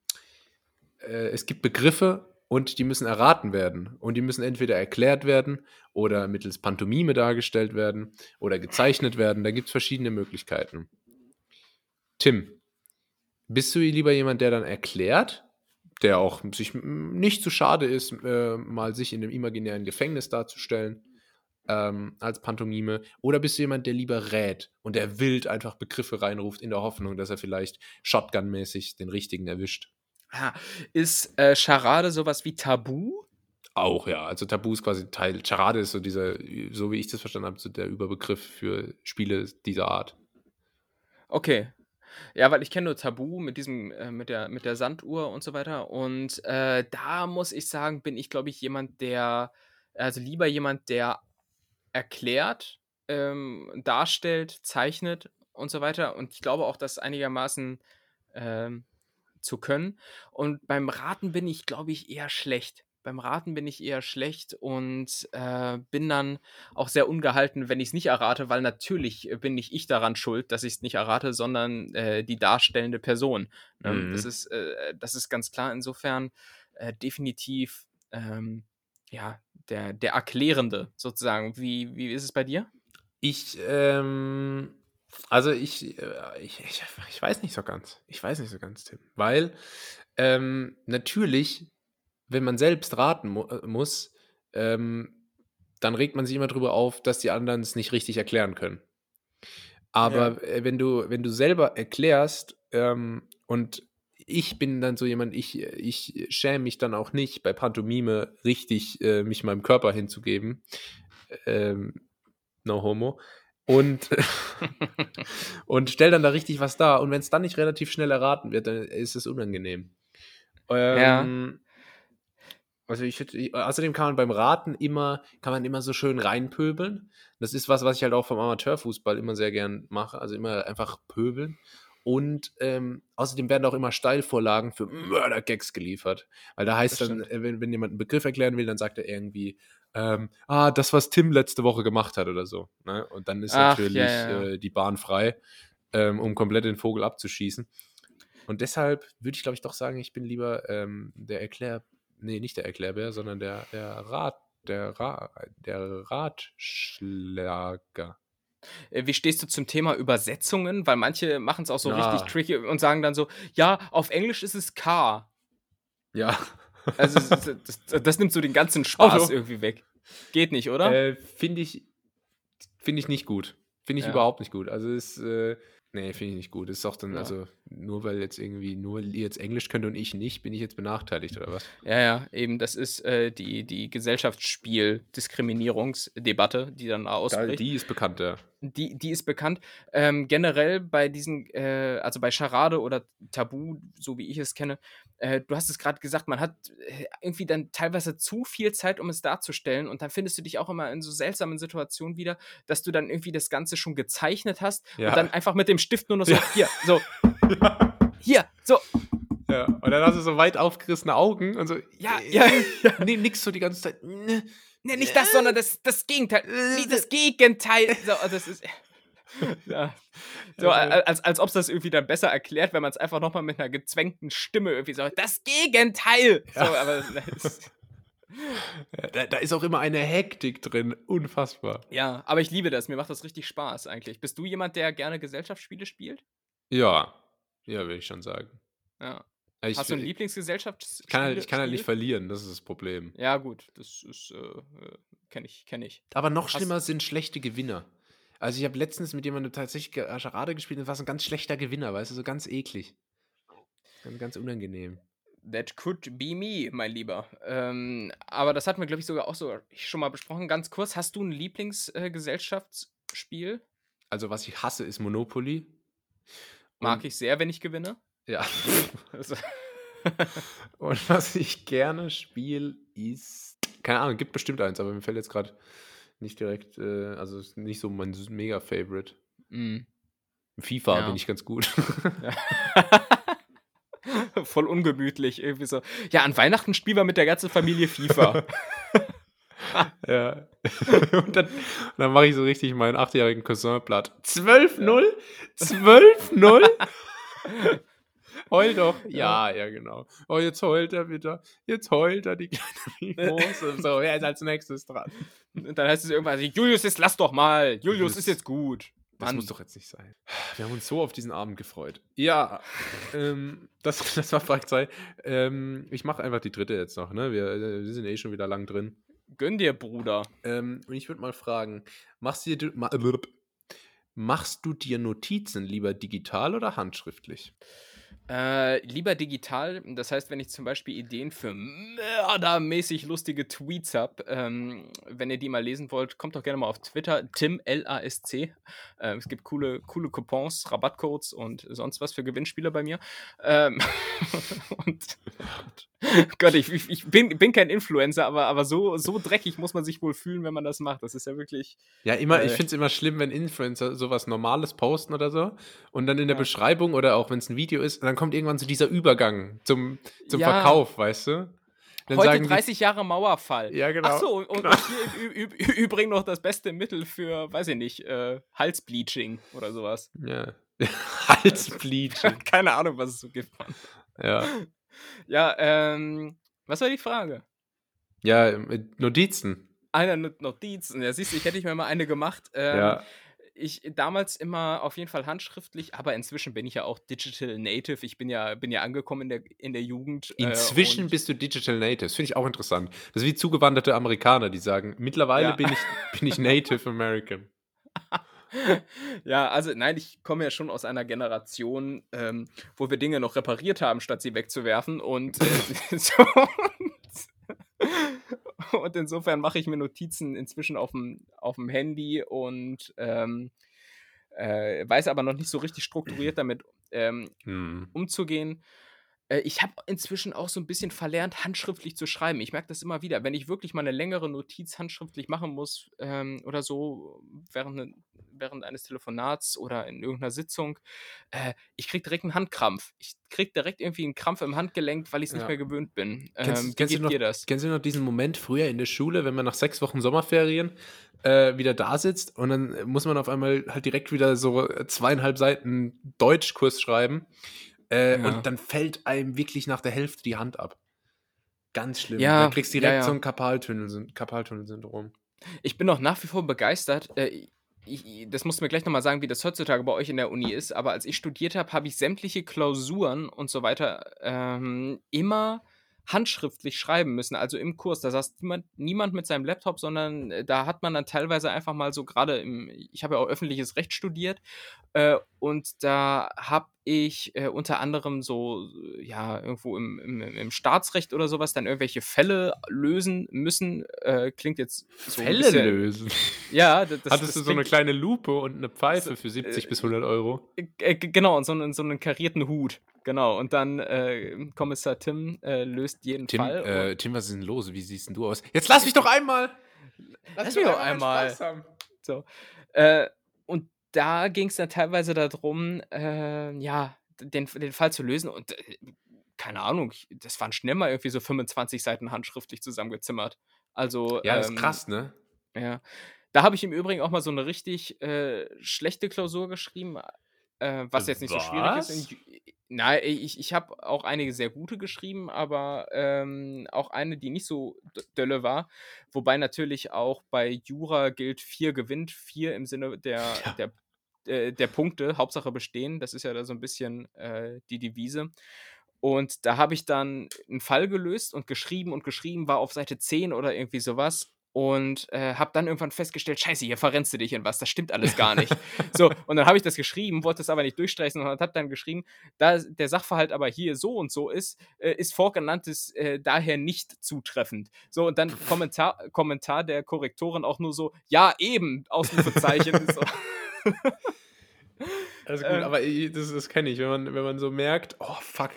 äh, es gibt Begriffe und die müssen erraten werden. Und die müssen entweder erklärt werden oder mittels Pantomime dargestellt werden oder gezeichnet werden. Da gibt es verschiedene Möglichkeiten. Tim, bist du lieber jemand, der dann erklärt, der auch sich nicht zu schade ist, äh, mal sich in einem imaginären Gefängnis darzustellen, ähm, als Pantomime? Oder bist du jemand, der lieber rät und der wild einfach Begriffe reinruft in der Hoffnung, dass er vielleicht Shotgun-mäßig den richtigen erwischt? Ah, ist äh, Charade sowas wie Tabu? Auch, ja. Also Tabu ist quasi Teil. Charade ist so dieser, so wie ich das verstanden habe, so der Überbegriff für Spiele dieser Art. Okay. Ja, weil ich kenne nur Tabu mit diesem, äh, mit der, mit der Sanduhr und so weiter. Und äh, da muss ich sagen, bin ich, glaube ich, jemand, der, also lieber jemand, der erklärt, ähm, darstellt, zeichnet und so weiter. Und ich glaube auch, das einigermaßen ähm, zu können. Und beim Raten bin ich, glaube ich, eher schlecht. Beim Raten bin ich eher schlecht und äh, bin dann auch sehr ungehalten, wenn ich es nicht errate, weil natürlich äh, bin nicht ich daran schuld, dass ich es nicht errate, sondern äh, die darstellende Person. Ne? Mhm. Das, ist, äh, das ist ganz klar. Insofern äh, definitiv ähm, ja, der, der Erklärende sozusagen. Wie, wie ist es bei dir? Ich, ähm, also ich, äh, ich, ich, ich weiß nicht so ganz. Ich weiß nicht so ganz, Tim. Weil ähm, natürlich, wenn man selbst raten mu äh, muss, ähm, dann regt man sich immer drüber auf, dass die anderen es nicht richtig erklären können. Aber äh, wenn du, wenn du selber erklärst, ähm, und ich bin dann so jemand, ich, ich schäme mich dann auch nicht, bei Pantomime richtig äh, mich meinem Körper hinzugeben. Ähm, no homo. Und, und stell dann da richtig was dar. Und wenn es dann nicht relativ schnell erraten wird, dann ist es unangenehm. Ähm, Also ich, hätte- außerdem kann man beim Raten immer, kann man immer so schön reinpöbeln. Das ist was, was ich halt auch vom Amateurfußball immer sehr gern mache. Also immer einfach pöbeln. Und ähm, außerdem werden auch immer Steilvorlagen für Mördergags geliefert. Weil da heißt Das dann, äh, wenn, wenn jemand einen Begriff erklären will, dann sagt er irgendwie, ähm, ah, das, was Tim letzte Woche gemacht hat oder so. Ne? Und dann ist Ach, natürlich ja, ja. Äh, die Bahn frei, ähm, um komplett den Vogel abzuschießen. Und deshalb würde ich, glaube ich, doch sagen, ich bin lieber ähm, der Erklär, nee, nicht der Erklärbär, sondern der, der Rat, der, Ra, der Ratschlager. Äh, Wie stehst du zum Thema Übersetzungen? Weil manche machen es auch so Na. richtig tricky und sagen dann so, ja, auf Englisch ist es K. Ja. Also ist- das, das nimmt so den ganzen Spaß so. irgendwie weg. Geht nicht, oder? Äh, finde ich, finde ich nicht gut. Finde ich Ja. überhaupt nicht gut. Also es, äh, nee, finde ich nicht gut. Ist auch dann, Ja. also nur weil jetzt irgendwie, nur ihr jetzt Englisch könnt und ich nicht, bin ich jetzt benachteiligt oder was? Ja, ja, eben, das ist äh, die, die Gesellschaftsspiel-Diskriminierungsdebatte, die dann ausbricht. Die ist bekannt, ja. die, die ist bekannt. Ähm, generell bei diesen, äh, also bei Charade oder Tabu, so wie ich es kenne, äh, du hast es gerade gesagt, man hat äh, irgendwie dann teilweise zu viel Zeit, um es darzustellen und dann findest du dich auch immer in so seltsamen Situationen wieder, dass du dann irgendwie das Ganze schon gezeichnet hast Ja. und dann einfach mit dem Stift nur noch so, hier, so, hier, so, Ja, und dann hast du so weit aufgerissene Augen und so, ja, äh, ja, ja. nee, nix so die ganze Zeit. Ne. Nee, nicht das, sondern das, das Gegenteil. Nee, das Gegenteil. So, das ist. Ja. So, Also- als, als ob es das irgendwie dann besser erklärt, wenn man es einfach nochmal mit einer gezwängten Stimme irgendwie sagt, das Gegenteil! So, Ja. aber das, Ja, Da, da ist auch immer eine Hektik drin, unfassbar. ja, aber ich liebe das, mir macht das richtig Spaß eigentlich. Bist du jemand, der gerne Gesellschaftsspiele spielt? Ja, ja, würde ich schon sagen. Ja. Ich, Hast du ein ich, Lieblingsgesellschaftsspiel? kann halt, ich kann halt nicht verlieren, das ist das Problem. Ja, gut, das ist, äh, äh, kenne ich, kenne ich. Aber noch Hast- schlimmer sind schlechte Gewinner. Also ich habe letztens mit jemandem tatsächlich Ge- Charade gespielt und das war so ein ganz schlechter Gewinner, weißt du, so ganz eklig. Ganz, ganz unangenehm. That could be me, mein Lieber. Ähm, aber das hatten wir, glaube ich, sogar auch so schon mal besprochen. Ganz kurz, hast du ein Lieblingsgesellschaftsspiel? Also was ich hasse, ist Monopoly. Mag Und- ich sehr, wenn ich gewinne. Ja. Und was ich gerne spiele, ist. Keine Ahnung, gibt bestimmt eins, aber mir fällt jetzt gerade nicht direkt, äh, also ist nicht so mein Mega-Favorite. mm. FIFA Ja. bin ich ganz gut. Voll ungemütlich. Irgendwie so. Ja, an Weihnachten spielen wir mit der ganzen Familie FIFA. Ja. und dann, dann mache ich so richtig meinen achtjährigen Cousin platt. 12-0? 12-0? Heul doch. Ja, ja, genau. Oh, jetzt heult er wieder. Jetzt heult er die kleine Mimose. So, wer ist als nächstes dran? Und dann heißt es irgendwann, Julius, jetzt lass doch mal. Julius Julius. ist jetzt gut. Das Mann. muss doch jetzt nicht sein. Wir haben uns so auf diesen Abend gefreut. Ja, ähm, das, das war Frage 2. Ähm, ich mache einfach die dritte jetzt noch. Ne? Wir, äh, wir sind eh schon wieder lang drin. Gönn dir, Bruder. Ähm, und ich würde mal fragen, machst du dir, ma, machst du dir Notizen lieber digital oder handschriftlich? Äh, lieber digital, das heißt, wenn ich zum Beispiel Ideen für mördermäßig lustige Tweets habe, ähm, wenn ihr die mal lesen wollt, kommt doch gerne mal auf Twitter, Tim L-A-S-C. Äh, es gibt coole, coole Coupons, Rabattcodes und sonst was für Gewinnspiele bei mir. Ähm, und Gott, ich, ich, ich bin, bin kein Influencer, aber, aber so, so dreckig muss man sich wohl fühlen, wenn man das macht. Das ist ja wirklich. Ja, immer, ich Äh. finde es immer schlimm, wenn Influencer sowas Normales posten oder so und dann in der Ja. Beschreibung oder auch wenn es ein Video ist, dann kommt irgendwann so dieser Übergang zum, zum Ja. Verkauf, weißt du? Dann Heute sagen die- 30 Jahre Mauerfall. Ja, genau. Achso, und, genau. und hier im Ü- Ü- Übrigens noch das beste Mittel für, weiß ich nicht, äh, Halsbleaching oder sowas. Ja. Halsbleaching. Keine Ahnung, was es so gibt. Ja. Ja, ähm, was war die Frage? Ja, mit Notizen. Eine Not- Notizen. Ja, siehst du, ich hätte ich mir mal eine gemacht. Ähm, Ja. Ich damals immer auf jeden Fall handschriftlich, aber inzwischen bin ich ja auch Digital Native. Ich bin ja, bin ja angekommen in der, in der Jugend. äh, Inzwischen und- bist du Digital Native. Das finde ich auch interessant. Das ist wie zugewanderte Amerikaner, die sagen, mittlerweile Ja. bin, ich, bin ich Native American. ja, also nein, ich komme ja schon aus einer Generation, ähm, wo wir Dinge noch repariert haben, statt sie wegzuwerfen. Und, äh, so, und insofern mache ich mir Notizen inzwischen auf dem, auf dem Handy und ähm, äh, weiß aber noch nicht so richtig strukturiert damit ähm, Hm. umzugehen. Äh, Ich habe inzwischen auch so ein bisschen verlernt, handschriftlich zu schreiben. Ich merke das immer wieder. Wenn ich wirklich mal eine längere Notiz handschriftlich machen muss ähm, oder so während, ne- während eines Telefonats oder in irgendeiner Sitzung, äh, ich kriege direkt einen Handkrampf. Ich kriege direkt irgendwie einen Krampf im Handgelenk, weil ich es nicht Ja. mehr gewöhnt bin. Kennst, Ähm, wie kennst, du geht noch, dir das? kennst du noch diesen Moment früher in der Schule, wenn man nach sechs Wochen Sommerferien äh, wieder da sitzt und dann muss man auf einmal halt direkt wieder so zweieinhalb Seiten Deutschkurs schreiben äh, Ja. und dann fällt einem wirklich nach der Hälfte die Hand ab. Ganz schlimm. Ja, dann kriegst du direkt ja, ja. so ein Karpaltunnel- Karpaltunnelsyndrom. Ich bin auch nach wie vor begeistert. Äh, ich- das musst du mir gleich nochmal sagen, wie das heutzutage bei euch in der Uni ist. Aber als ich studiert habe, habe ich sämtliche Klausuren und so weiter ähm, immer handschriftlich schreiben müssen, also im Kurs. Da saß niemand, niemand mit seinem Laptop, sondern äh, da hat man dann teilweise einfach mal so gerade im, ich habe ja auch öffentliches Recht studiert äh, und da habe ich äh, unter anderem so, ja, irgendwo im, im, im Staatsrecht oder sowas dann irgendwelche Fälle lösen müssen. Äh, klingt jetzt so Fälle bisschen- lösen. Ja, das, das Hattest du das so eine kleine Lupe und eine Pfeife So, für 70 äh, bis 100 Euro? Äh, genau, und so einen, so einen karierten Hut. Genau. Und dann äh, Kommissar Tim äh, löst jeden Tim, Fall. äh, Tim, was ist denn los? Wie siehst denn du aus? Jetzt lass mich doch einmal! Lass mich doch einmal. Haben. So. Äh, und da ging es dann teilweise darum, äh, ja, den, den Fall zu lösen. Und äh, keine Ahnung, das waren schnell mal irgendwie so 25 Seiten handschriftlich zusammengezimmert. Also. Ja, das ist ähm, krass, ne? Ja. Da habe ich im Übrigen auch mal so eine richtig äh, schlechte Klausur geschrieben, äh, was jetzt nicht so schwierig ist. Was? Ju- Nein, ich, ich habe auch einige sehr gute geschrieben, aber ähm, auch eine, die nicht so d- dolle war. Wobei natürlich auch bei Jura gilt, vier gewinnt, vier im Sinne der, Ja. der, äh, der Punkte, Hauptsache bestehen. Das ist ja da so ein bisschen äh, die Devise. Und da habe ich dann einen Fall gelöst und geschrieben und geschrieben, war auf Seite 10 oder irgendwie sowas. Und äh, habe dann irgendwann festgestellt, scheiße, hier verrennst du dich in was, das stimmt alles gar nicht. so, und dann habe ich das geschrieben, wollte es aber nicht durchstreichen und habe dann geschrieben, da der Sachverhalt aber hier so und so ist, äh, ist vorgenanntes äh, daher nicht zutreffend. So, und dann Kommentar, Kommentar der Korrektorin auch nur so, ja, eben, Ausrufezeichen. so. Also gut, Ähm. aber das, das kenne ich, wenn man, wenn man so merkt, oh fuck,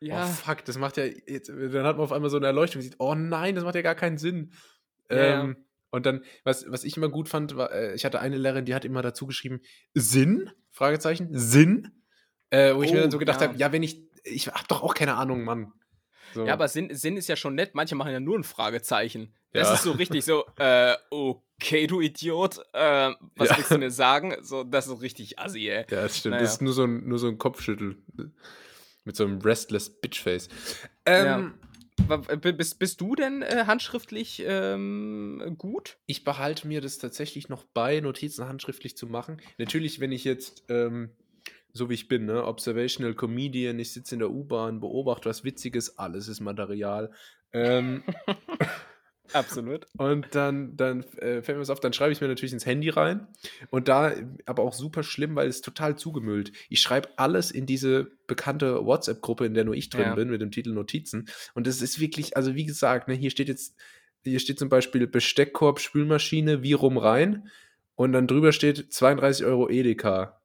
Ja, oh fuck, das macht ja, jetzt, dann hat man auf einmal so eine Erleuchtung, sieht, oh nein, das macht ja gar keinen Sinn. Ja, ja. ähm, Und dann, was, was ich immer gut fand, war, äh, ich hatte eine Lehrerin, die hat immer dazu geschrieben, Sinn? Fragezeichen, Sinn? Äh, wo ich mir Oh, dann so gedacht ja. habe, ja, wenn ich, ich hab doch auch keine Ahnung, Mann. So. Ja, aber Sinn, Sinn ist ja schon nett. Manche machen ja nur ein Fragezeichen. Das Ja. ist so richtig so, äh, okay, du Idiot, äh, was Ja. willst du mir sagen? So, das ist richtig assi, ey. Ja, das stimmt. Naja. Das ist nur so ein, nur so ein Kopfschüttel. Mit so einem restless Bitchface. Ähm, b- Bist, bist du denn äh, handschriftlich ähm, gut? Ich behalte mir das tatsächlich noch bei, Notizen handschriftlich zu machen. Natürlich, wenn ich jetzt, ähm, so wie ich bin, ne, Observational Comedian, ich sitze in der U-Bahn, beobachte was Witziges, alles ist Material. Ähm, Absolut. und dann, dann äh, fällt mir was auf, dann schreibe ich mir natürlich ins Handy rein. Und da aber auch super schlimm, weil es total zugemüllt. Ich schreibe alles in diese bekannte WhatsApp-Gruppe, in der nur ich drin Ja. bin, mit dem Titel Notizen. Und das ist wirklich, also wie gesagt, ne, hier steht jetzt, hier steht zum Beispiel Besteckkorb, Spülmaschine, wie rum rein. Und dann drüber steht 32 Euro Edeka.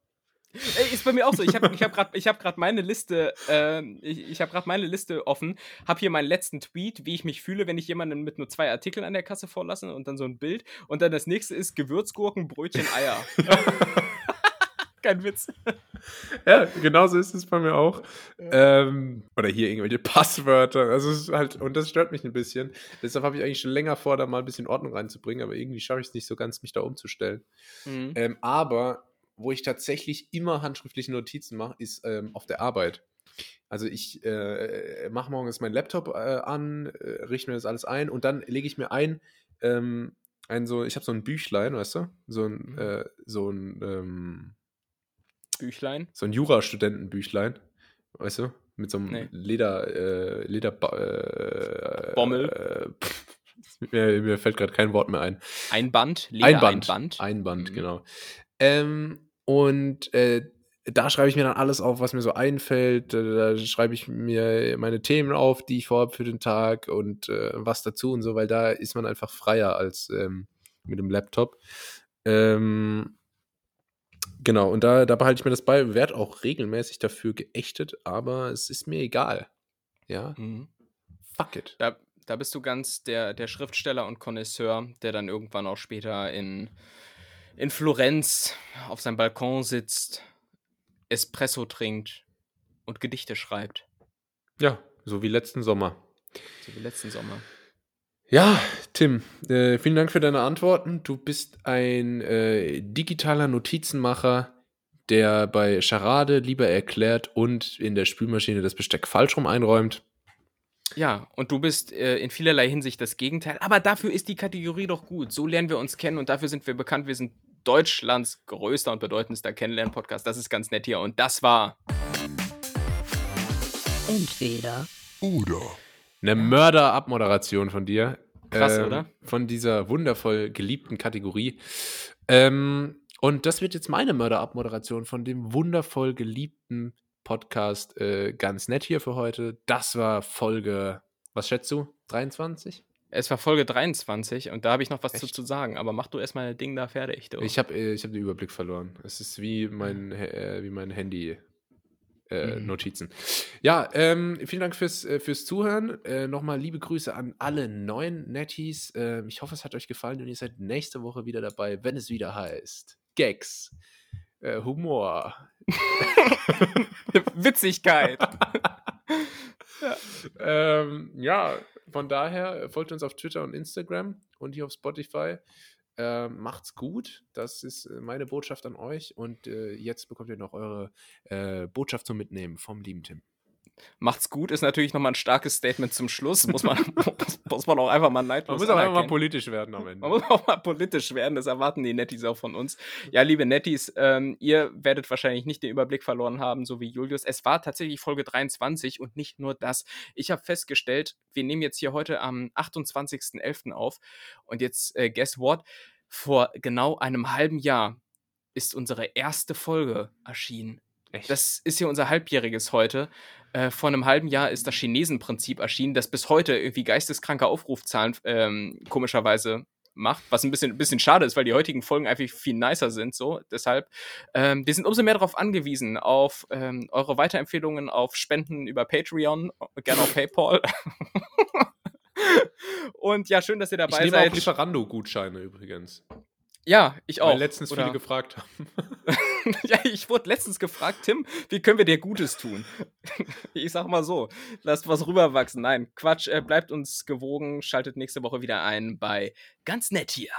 Ey, ist bei mir auch so. Ich habe ich hab gerade hab grad meine Liste, ähm, ich, ich habe gerade meine Liste offen, habe hier meinen letzten Tweet, wie ich mich fühle, wenn ich jemanden mit nur zwei Artikeln an der Kasse vorlasse und dann so ein Bild. Und dann das nächste ist Gewürzgurken, Brötchen, Eier. Kein Witz. Ja, genauso ist es bei mir auch. Ähm, oder hier irgendwelche Passwörter. Also es ist halt, und das stört mich ein bisschen. Deshalb habe ich eigentlich schon länger vor, da mal ein bisschen Ordnung reinzubringen, aber irgendwie schaffe ich es nicht so ganz, mich da umzustellen. Mhm. Ähm, aber wo ich tatsächlich immer handschriftliche Notizen mache, ist ähm, auf der Arbeit. Also ich äh, mache morgens meinen Laptop äh, an, äh, richte mir das alles ein und dann lege ich mir ein, ähm, ein so, ich habe so ein Büchlein, weißt du? So ein, Mhm. äh, so ein, ähm, Büchlein. so ein Jurastudentenbüchlein, weißt du? Mit so einem Nee. Leder, äh, Leder, äh, Bommel. Pff, mir, mir fällt gerade kein Wort mehr ein. Einband. Leder Einband. Einband. Einband, Mhm. genau. Ähm, und äh, da schreibe ich mir dann alles auf, was mir so einfällt. Da, schreibe ich mir meine Themen auf, die ich vorhabe für den Tag und äh, was dazu und so, weil da ist man einfach freier als ähm, mit dem Laptop. Ähm, genau, und da, da behalte ich mir das bei, werde auch regelmäßig dafür geächtet, aber es ist mir egal. Ja, Mhm. fuck it. Da, da bist du ganz der, der Schriftsteller und Connoisseur, der dann irgendwann auch später in, in Florenz auf seinem Balkon sitzt, Espresso trinkt und Gedichte schreibt. Ja, so wie letzten Sommer. So wie letzten Sommer. Ja, Tim, äh, vielen Dank für deine Antworten. Du bist ein äh, digitaler Notizenmacher, der bei Charade lieber erklärt und in der Spülmaschine das Besteck falsch rum einräumt. Ja, und du bist äh, in vielerlei Hinsicht das Gegenteil. Aber dafür ist die Kategorie doch gut. So lernen wir uns kennen und dafür sind wir bekannt. Wir sind Deutschlands größter und bedeutendster Kennenlern-Podcast. Das ist ganz nett hier. Und das war. Entweder Eine Mörder-Abmoderation von dir. Krass, Ähm, oder? Von dieser wundervoll geliebten Kategorie. Ähm, und das wird jetzt meine Mörder-Abmoderation von dem wundervoll geliebten Podcast. Äh, ganz nett hier für heute. Das war Folge, was schätzt du? 23? Es war Folge 23 und da habe ich noch was zu, Echt? zu sagen. Aber mach du erstmal dein Ding da fertig. Du. Ich habe äh, ich hab den Überblick verloren. Es ist wie mein, äh, wie mein Handy. Äh, Mhm. Notizen. Ja, ähm, vielen Dank fürs, äh, fürs Zuhören. Äh, Nochmal liebe Grüße an alle neuen Netties. Ähm, ich hoffe, es hat euch gefallen und ihr seid nächste Woche wieder dabei, wenn es wieder heißt Gags, Humor. Witzigkeit. ähm, ja, von daher äh, folgt uns auf Twitter und Instagram und hier auf Spotify. Ähm, macht's gut. Das ist äh, meine Botschaft an euch. Und äh, jetzt bekommt ihr noch eure äh, Botschaft zum Mitnehmen vom lieben Tim. Macht's gut ist natürlich nochmal ein starkes Statement zum Schluss. Muss man, muss man auch einfach mal neidlos Man muss auch einfach mal politisch werden am Man Ende. muss auch mal politisch werden, das erwarten die Netties auch von uns. Ja, liebe Netties, ähm, ihr werdet wahrscheinlich nicht den Überblick verloren haben, so wie Julius. Es war tatsächlich Folge 23 und nicht nur das. Ich habe festgestellt, wir nehmen jetzt hier heute am 28.11. auf und jetzt, äh, guess what? Vor genau einem halben Jahr ist unsere erste Folge erschienen. Echt? Das ist ja unser halbjähriges heute. Äh, vor einem halben Jahr ist das Chinesenprinzip erschienen, das bis heute irgendwie geisteskranke Aufrufzahlen ähm, komischerweise macht, was ein bisschen, bisschen schade ist, weil die heutigen Folgen einfach viel nicer sind. So, deshalb, ähm, wir sind umso mehr darauf angewiesen, auf ähm, eure Weiterempfehlungen, auf Spenden über Patreon, gerne auf PayPal. Und ja, schön, dass ihr ich dabei nehme seid. auch Lieferando-Gutscheine übrigens. Ja, ich auch. Weil letztens Oder- viele gefragt haben. ja, ich wurde letztens gefragt, Tim, wie können wir dir Gutes tun? ich sag mal so, lasst was rüberwachsen. Nein, Quatsch, äh, bleibt uns gewogen, schaltet nächste Woche wieder ein bei Ganz nett hier.